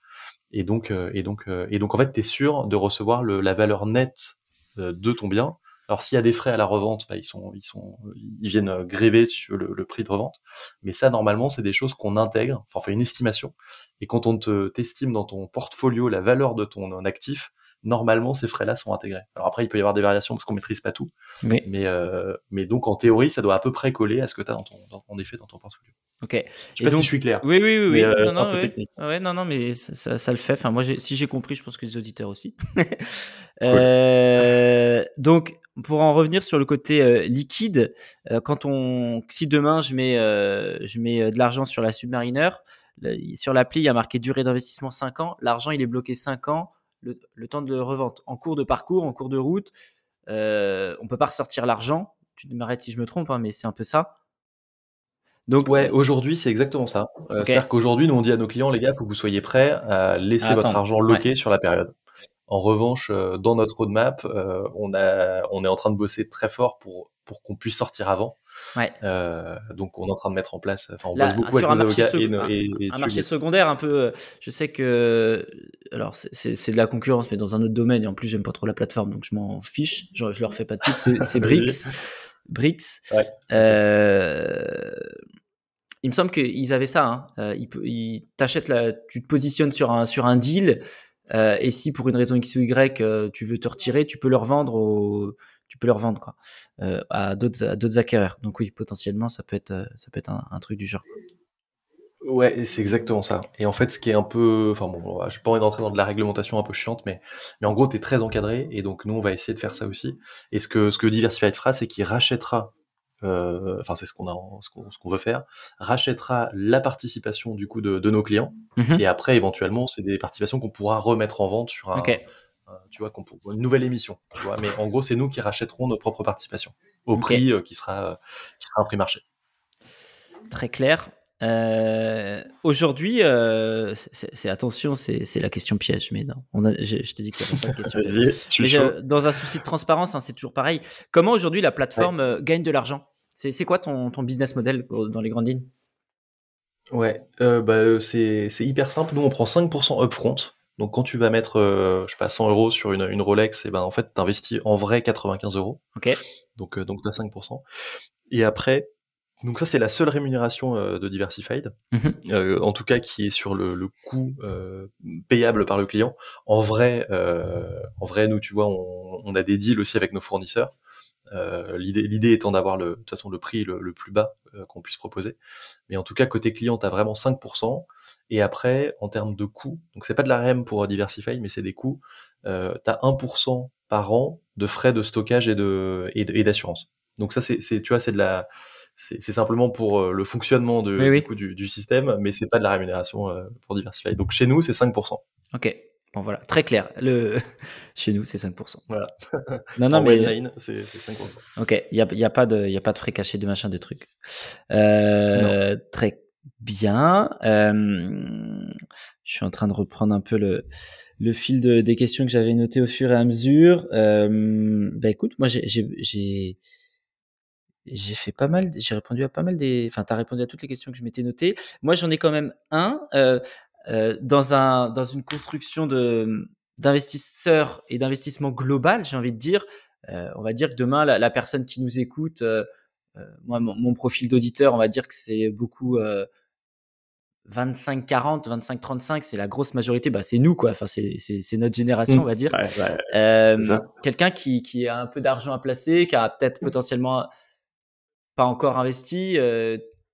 Et donc, et donc, et donc en fait, tu es sûr de recevoir le, la valeur nette euh, de ton bien. Alors s'il y a des frais à la revente, bah, ils sont ils sont ils viennent gréver sur le, prix de revente. Mais ça normalement c'est des choses qu'on intègre, enfin on fait une estimation. Et quand on te t'estime dans ton portfolio la valeur de ton actif, normalement ces frais-là sont intégrés. Alors après il peut y avoir des variations parce qu'on maîtrise pas tout. Mais mais, euh, mais donc en théorie ça doit à peu près coller à ce que tu as dans ton dans, en effet dans ton portfolio. Ok. Je sais pas si je suis clair. Oui, oui, oui. Euh, non, c'est un peu technique. Ouais, non, non, mais ça, ça, le fait. Enfin, moi, si j'ai compris, je pense que les auditeurs aussi. [LAUGHS] euh, donc, pour en revenir sur le côté euh, liquide, euh, quand on, si demain je mets, euh, je mets de l'argent sur la Submariner, sur l'appli, il y a marqué durée d'investissement 5 ans. L'argent, il est bloqué 5 ans, le, le, temps de revente. En cours de parcours, en cours de route, on peut pas ressortir l'argent. Tu m'arrêtes si je me trompe, hein, mais c'est un peu ça. Donc ouais, aujourd'hui c'est exactement ça. Euh, C'est-à-dire qu'aujourd'hui nous on dit à nos clients les gars, faut que vous soyez prêts à laisser votre argent loqué sur la période. En revanche, euh, dans notre roadmap, euh, on a, on est en train de bosser très fort pour pour qu'on puisse sortir avant. Ouais. Euh, donc on est en train de mettre en place. Enfin, on bosse beaucoup avec nos avocats et, et, et, un marché secondaire un peu. Je sais que alors c'est de la concurrence, mais dans un autre domaine. Et en plus, j'aime pas trop la plateforme, donc je m'en fiche. Je, je leur fais pas de pub. C'est [LAUGHS] Brix. Brix. Euh, il me semble qu'ils avaient ça. Hein. Euh, ils, t'achètent la, tu te positionnes sur un sur un deal, euh, et si pour une raison X ou Y euh, tu veux te retirer, tu peux leur vendre au, tu peux leur vendre quoi, euh, à d'autres acquéreurs. Donc oui, potentiellement ça peut être ça peut être un, un truc du genre. Ouais, c'est exactement ça. Et en fait, ce qui est un peu, enfin bon, je pas envie d'entrer dans de la réglementation un peu chiante, mais mais en gros, t'es très encadré, et donc nous, on va essayer de faire ça aussi. Et ce que ce que Diversified fera, c'est qu'il rachètera euh, enfin c'est ce qu'on a, ce qu'on veut faire, rachètera la participation du coup de, de nos clients, mhm. et après éventuellement c'est des participations qu'on pourra remettre en vente sur un, tu vois, qu'on une nouvelle émission, tu vois. Mais en gros c'est nous qui rachèterons nos propres participations au prix euh, qui sera qui sera un prix marché. Très clair. Euh, Aujourd'hui, euh, c'est attention, c'est la question piège, mais non. On a, je, je t'ai dit qu'il n'y avait pas de question. [LAUGHS] je dans un souci de transparence, hein, c'est toujours pareil. Comment aujourd'hui la plateforme euh, gagne de l'argent? C'est quoi ton, ton, business model dans les grandes lignes? Ouais, euh, bah, c'est hyper simple. Nous, on prend 5% upfront. Donc, quand tu vas mettre, euh, je sais pas, 100 euros sur une, une Rolex, et ben en fait, tu investis en vrai 95 euros. Ok. Donc, donc tu as 5%. Et après, donc ça, c'est la seule rémunération euh, de Diversified, mhm. euh, en tout cas qui est sur le, le coût euh, payable par le client. En vrai, en vrai, nous, tu vois, on, on, a des deals aussi avec nos fournisseurs. L'idée étant d'avoir le, de toute façon le prix le, le plus bas qu'on puisse proposer. Mais en tout cas, côté client, tu as vraiment 5%. Et après, en termes de coûts, donc c'est pas de la REM pour Diversified, mais c'est des coûts, euh, tu as 1% par an de frais de stockage et de et d'assurance. Donc ça, c'est, tu vois, c'est de la c'est simplement pour euh, le fonctionnement de, Du, du, système, mais c'est pas de la rémunération euh, pour diversifier. Donc chez nous, c'est 5%. Ok. Bon voilà, très clair. Le... [LAUGHS] Chez nous, c'est 5%. Voilà. Non, non, mais... c'est 5%. Ok, il n'y a, y a, pas de, y a pas de frais cachés, de machin, de trucs. Euh, très bien. Euh, je suis en train de reprendre un peu le, le fil de, des questions que j'avais notées au fur et à mesure. Euh, bah écoute, moi j'ai j'ai fait pas mal, j'ai répondu à pas mal des, enfin, tu as répondu à toutes les questions que je m'étais notées. Moi, j'en ai quand même un euh, dans un dans une construction de d'investisseurs et d'investissement global. J'ai envie de dire, euh, on va dire que demain, la, la personne qui nous écoute, euh, moi, mon, mon profil d'auditeur, on va dire que c'est beaucoup. 25 40 25 35 c'est la grosse majorité bah c'est nous quoi enfin c'est c'est notre génération mmh. on va dire quelqu'un qui qui a un peu d'argent à placer qui a peut-être potentiellement pas encore investi,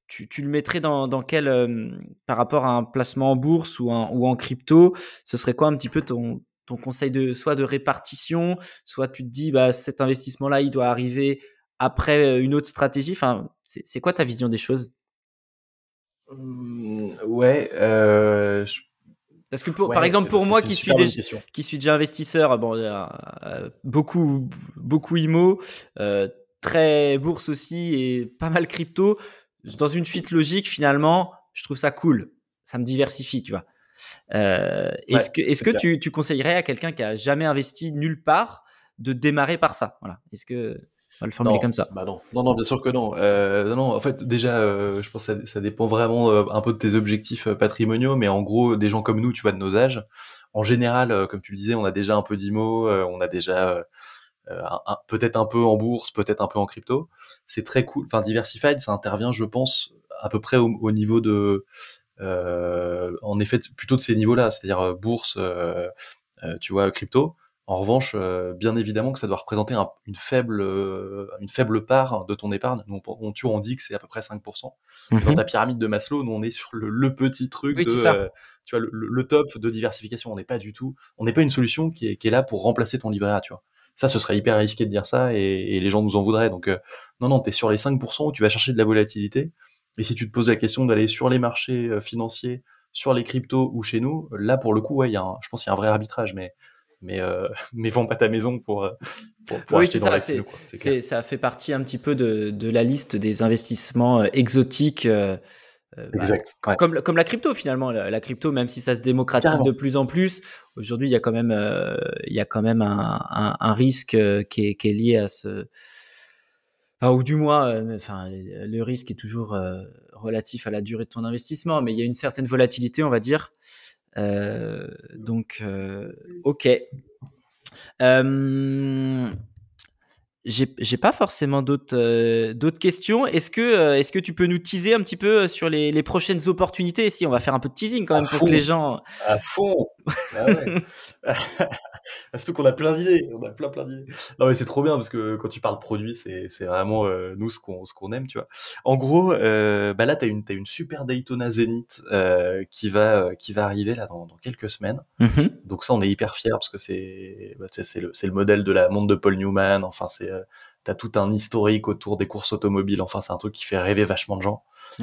tu, tu, le mettrais dans, dans quel, euh, par rapport à un placement en bourse ou, un, ou en crypto, ce serait quoi un petit peu ton, ton conseil de soit de répartition, soit tu te dis bah cet investissement là il doit arriver après euh, une autre stratégie? Enfin, c'est quoi ta vision des choses? Mmh, Ouais. Euh, Parce que pour, par exemple pour moi qui suis déjà, qui suis déjà investisseur, bon euh, beaucoup beaucoup IMO. Euh, très bourse aussi et pas mal crypto, dans une suite logique, finalement, je trouve ça cool. Ça me diversifie, tu vois. Euh, est-ce que, est-ce que tu, tu, conseillerais à quelqu'un qui a jamais investi nulle part de démarrer par ça? Voilà. Est-ce que on va le formuler comme ça bah non. non, non, bien sûr que non. Euh, non, en fait, déjà, euh, je pense que ça, ça dépend vraiment euh, un peu de tes objectifs euh, patrimoniaux, mais en gros, des gens comme nous, tu vois, de nos âges, en général, comme tu le disais, on a déjà un peu d'IMO, on a déjà euh, peut-être un peu en bourse, peut-être un peu en crypto. C'est très cool. Enfin, Diversified, ça intervient, je pense, à peu près au, niveau de, euh, en effet, plutôt de ces niveaux-là, c'est-à-dire euh, bourse, euh, euh, tu vois, crypto. En revanche, bien évidemment que ça doit représenter un, une faible, une faible part de ton épargne. Nous, on, tu on dit que c'est à peu près 5%. Dans mhm. ta pyramide de Maslow, nous, on est sur le, le petit truc de, tu vois, le, le, top de diversification. On n'est pas du tout, on n'est pas une solution qui est, qui est là pour remplacer ton livret A, tu vois. Ça, ce serait hyper risqué de dire ça et, les gens nous en voudraient. Donc, euh, non, non, tu es sur les 5% où tu vas chercher de la volatilité. Et si tu te poses la question d'aller sur les marchés euh, financiers, sur les cryptos ou chez nous, là, pour le coup, ouais, y a je pense qu'il y a un vrai arbitrage. Mais mais euh, [LAUGHS] mais vends pas ta maison pour pour, pour oui, acheter dans ça, ça fait partie un petit peu de, de la liste des investissements exotiques euh, bah, exact. Comme, comme la crypto finalement, la, crypto, même si ça se démocratise de plus en plus, aujourd'hui il y a quand même, euh, il y a quand même un, un, un risque euh, qui est, qui est, lié à ce, enfin, ou du moins, enfin, le risque est toujours relatif à la durée de ton investissement, mais il y a une certaine volatilité, on va dire. donc, ok. Euh, j'ai pas forcément d'autres euh, d'autres questions. Est-ce que euh, est-ce que tu peux nous teaser un petit peu sur les, les prochaines opportunités? Si on va faire un peu de teasing quand même pour que les gens à fond. Ah ouais. [LAUGHS] Surtout qu'on a plein d'idées, on a plein plein d'idées. Non mais c'est trop bien parce que quand tu parles produit, c'est c'est vraiment euh, nous ce qu'on ce qu'on aime, tu vois. En gros, euh, bah là t'as une t'as une super Daytona Zenith euh, qui va qui va arriver là dans, dans quelques semaines. Mmh Donc ça on est hyper fiers parce que c'est bah, c'est le c'est le modèle de la montre de Paul Newman. Enfin c'est t'as tout un historique autour des courses automobiles. Enfin, c'est un truc qui fait rêver vachement de gens.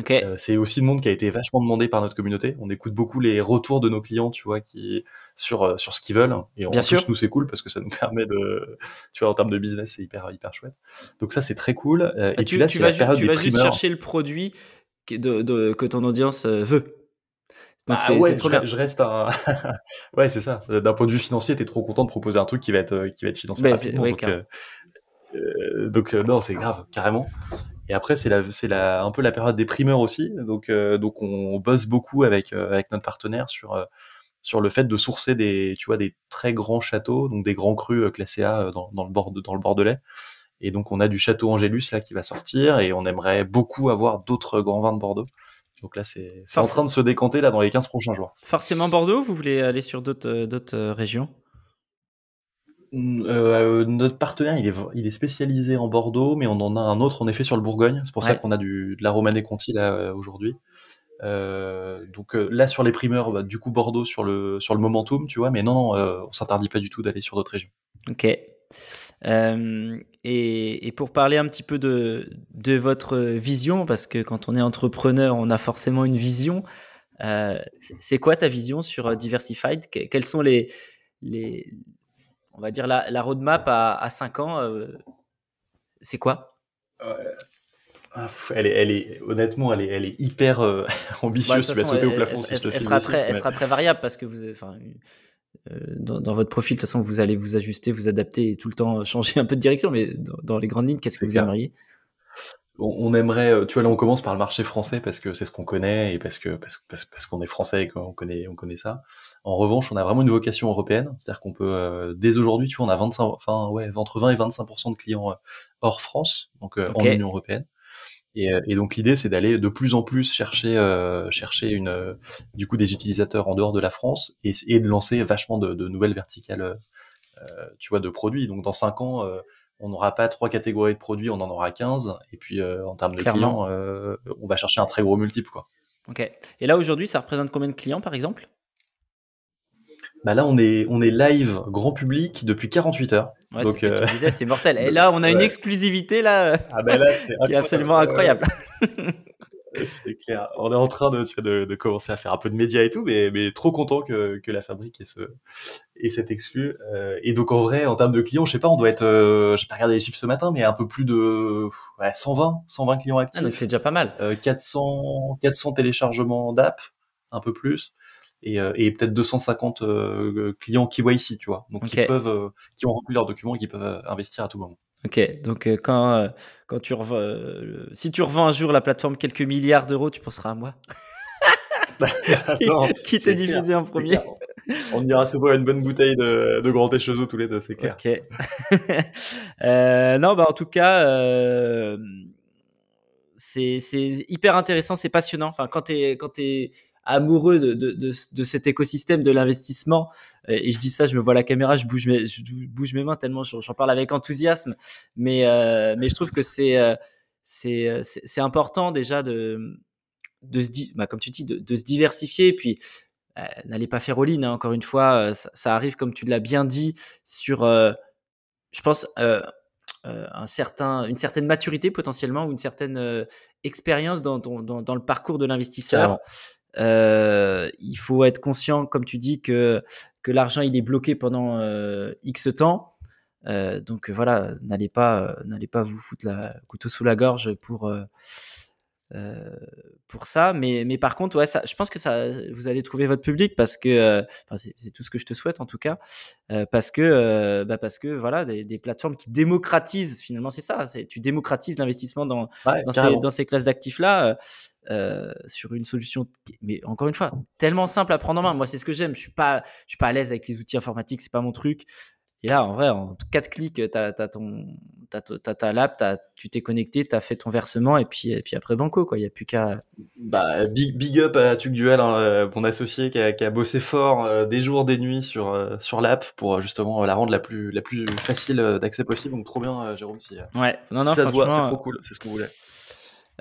Euh, c'est aussi le monde qui a été vachement demandé par notre communauté. On écoute beaucoup les retours de nos clients, tu vois, qui sur euh, sur ce qu'ils veulent. Et en Bien plus, sûr. nous c'est cool parce que ça nous [LAUGHS] permet de, tu vois, en termes de business, c'est hyper hyper chouette. Donc ça c'est très cool. Euh, ah, et tu, puis là, tu vas, la période tu vas juste chercher le produit que, de, de, que ton audience veut. Donc Ah ouais, trop je, bien. je reste un. [LAUGHS] ouais, c'est ça. D'un point de vue financier, t'es trop content de proposer un truc qui va être qui va être financé Ben, rapidement. ouais, donc, carrément. euh, donc euh, non, c'est grave, carrément. Et après, c'est la, c'est la, un peu la période des primeurs aussi. Donc, euh, donc on bosse beaucoup avec euh, avec notre partenaire sur euh, sur le fait de sourcer des, tu vois, des très grands châteaux, donc des grands crus euh, classés A euh, dans, dans le bord dans le Bordelais. Et donc on a du château Angélus là qui va sortir et on aimerait beaucoup avoir d'autres grands vins de Bordeaux. Donc là, c'est c'est en train de se décanter là dans les 15 prochains jours. Forcément Bordeaux, vous voulez aller sur d'autres euh, d'autres euh, régions? Euh, notre partenaire, il est, il est spécialisé en Bordeaux, mais on en a un autre en effet sur le Bourgogne. C'est pour ça qu'on a du, de la Romanée Conti là euh, aujourd'hui. Euh, donc là sur les primeurs, bah, du coup Bordeaux sur le sur le momentum, tu vois. Mais non, non euh, on s'interdit pas du tout d'aller sur d'autres régions. Ok. Euh, et, et pour parler un petit peu de, de votre vision, parce que quand on est entrepreneur, on a forcément une vision. c'est- quoi ta vision sur Diversified? Que- Quels sont les, les, on va dire la, la roadmap à, à 5 ans euh, C'est quoi? Ah, elle est, elle est honnêtement, elle est, elle est hyper euh, [LAUGHS] Bah, ambitieuse. de tu l'as sauté au elle, plafond elle- si elle file sera très, elle sera très variable parce que vous, enfin, euh, dans, dans votre profil, de toute façon, vous allez vous ajuster, vous adapter et tout le temps [LAUGHS] changer un peu de direction. Mais dans, dans les grandes lignes, qu'est-ce que vous clair. aimeriez? On, on aimerait, tu vois, là on commence par le marché français parce que c'est ce qu'on connaît et parce que parce, parce, parce qu'on est français et qu'on connaît on connaît ça. En revanche, on a vraiment une vocation européenne, c'est-à-dire qu'on peut euh, dès aujourd'hui, tu vois, on a 25, enfin ouais, entre 20 et 25% de clients euh, hors France, donc euh, en. Union européenne. Et, et donc l'idée, c'est d'aller de plus en plus chercher euh, chercher une du coup des utilisateurs en dehors de la France et, et de lancer vachement de, de nouvelles verticales, tu vois, de produits. Donc dans cinq ans. on n'aura pas trois catégories de produits, on en aura 15. Et puis euh, en termes de Clairement. clients, euh, on va chercher un très gros multiple. Quoi. Ok. Et là, aujourd'hui, ça représente combien de clients, par exemple? Bah là, on est, on est live grand public depuis 48 heures. Ouais, Donc, c'est ce que tu euh, disais, c'est mortel. Et [LAUGHS] là, on a une exclusivité là Ah ben là, c'est [LAUGHS] qui est absolument incroyable. C'est clair. On est en train de, tu vois, de, de commencer à faire un peu de médias et tout, mais, mais trop content que, que la fabrique ait, ce, ait cet exclu. Euh, et donc en vrai, en termes de clients, je sais pas, on doit être, euh, j'ai pas regardé les chiffres ce matin, mais un peu plus de ouais, 120, 120 clients Ah, actifs. donc c'est déjà pas mal. euh, 400, 400 téléchargements d'app, un peu plus, et, euh, et peut-être 250 euh, clients KYC, tu vois, donc qui peuvent, euh, qui ont rempli leurs documents et qui peuvent investir à tout moment. Ok. Donc euh, quand, euh, quand tu revends, euh, si tu revends un jour la plateforme quelques milliards d'euros, tu penseras à moi. [LAUGHS] Attends, qui t'est diffusé clair, en premier? On ira se voir une bonne bouteille de, de Grand H2O tous les deux, c'est clair. Ok. [LAUGHS] Non, bah en tout cas, c'est hyper intéressant, c'est passionnant. Enfin, quand tu es, quand t'es amoureux de, de, de, cet écosystème de l'investissement, et je dis ça, je me vois à la caméra, je bouge mes, je bouge mes mains tellement j'en parle avec enthousiasme, mais, euh, mais je trouve que c'est euh, euh, c'est c'est important déjà de, de se bah, comme tu dis, de, se diversifier, et puis n'allez pas faire all-in, hein, encore une fois, ça, arrive comme tu l'as bien dit sur, je pense, un certain, une certaine maturité potentiellement ou une certaine expérience dans, dans, dans le parcours de l'investisseur. Euh, il faut être conscient, comme tu dis, que, que l'argent il est bloqué pendant euh, X temps. Euh, donc voilà, n'allez pas, n'allez pas vous foutre la couteau sous la gorge pour, pour ça. Mais, mais par contre, ouais, ça, je pense que ça, vous allez trouver votre public parce que, euh, c'est tout ce que je te souhaite en tout cas, euh, parce que, euh, bah parce que voilà, des, des, plateformes qui démocratisent finalement, c'est ça, tu démocratises l'investissement dans, dans, ces, dans, ces, classes d'actifs là. sur une solution, mais encore une fois, tellement simple à prendre en main. Moi, c'est ce que j'aime. Je suis pas, je suis pas à l'aise avec les outils informatiques. C'est pas mon truc. Et là, en vrai, en quatre clics, tu as, ton, ta lap, tu t'es connecté, tu as fait ton versement, et puis, et puis après Banco, quoi. Il n'y a plus qu'à. Bah, big, big up à Tugduel, hein, euh, mon associé, qui a, qui a bossé fort euh, des jours, des nuits sur, euh, sur l'app pour justement la rendre la plus, la plus facile d'accès possible. Donc, trop bien, Jérôme, si, ouais. non, non, ça se voit, c'est trop cool, c'est ce qu'on voulait.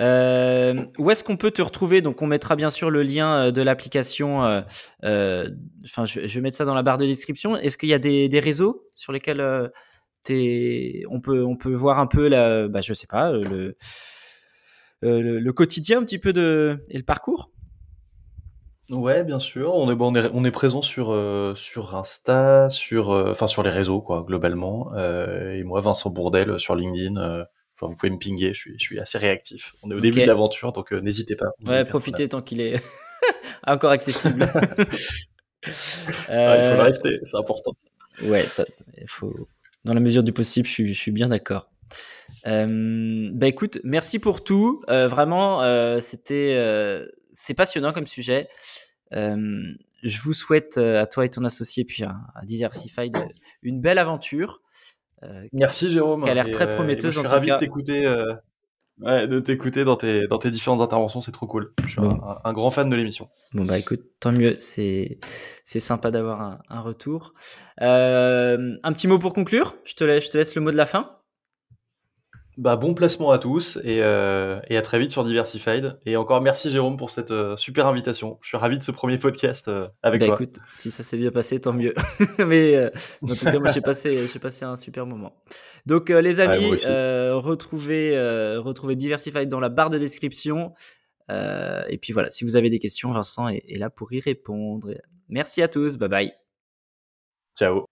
Euh, où est-ce qu'on peut te retrouver? Donc, on mettra bien sûr le lien euh, de l'application. Euh, enfin, je, je, vais mettre ça dans la barre de description. Est-ce qu'il y a des, réseaux sur lesquels on, peut, on peut voir un peu, la, bah, je sais pas, le, quotidien un petit peu et le parcours? Ouais, bien sûr. On est, on est, présent sur, sur Insta, sur, sur les réseaux, quoi, globalement. et moi, Vincent Bourdel sur LinkedIn vous pouvez me pinguer, je suis, je suis assez réactif. On est au début de l'aventure, donc euh, n'hésitez pas. Ouais, profitez tant qu'il est [LAUGHS] encore accessible. [LAUGHS] il faut le rester, c'est important. Ouais, il faut... dans la mesure du possible, je suis, je suis bien d'accord. Euh, bah écoute, merci pour tout. Euh, vraiment, euh, c'était, euh, c'est passionnant comme sujet. je vous souhaite à toi et ton associé, puis à, à Diversified, une belle aventure. Euh, Merci Jérôme. Qui a l'air très euh, prometteuse. je suis ravi de t'écouter. Euh, ouais, de t'écouter dans tes, dans tes différentes interventions, c'est trop cool. Je suis un, grand fan de l'émission. Bon bah écoute, tant mieux, c'est c'est sympa d'avoir un, un, retour. Euh, un petit mot pour conclure. Je te laisse, je te laisse le mot de la fin. Bah, bon placement à tous et, euh, et, à très vite sur Diversified. Et encore merci Jérôme pour cette euh, super invitation. Je suis ravi de ce premier podcast euh, avec bah, toi. Écoute, si ça s'est bien passé, tant mieux. [LAUGHS] Mais euh, en tout cas, moi j'ai passé, j'ai passé un super moment. Donc les amis, retrouvez, retrouvez Diversified dans la barre de description. et puis voilà, si vous avez des questions, Vincent est, est là pour y répondre. Merci à tous, bye bye. Ciao.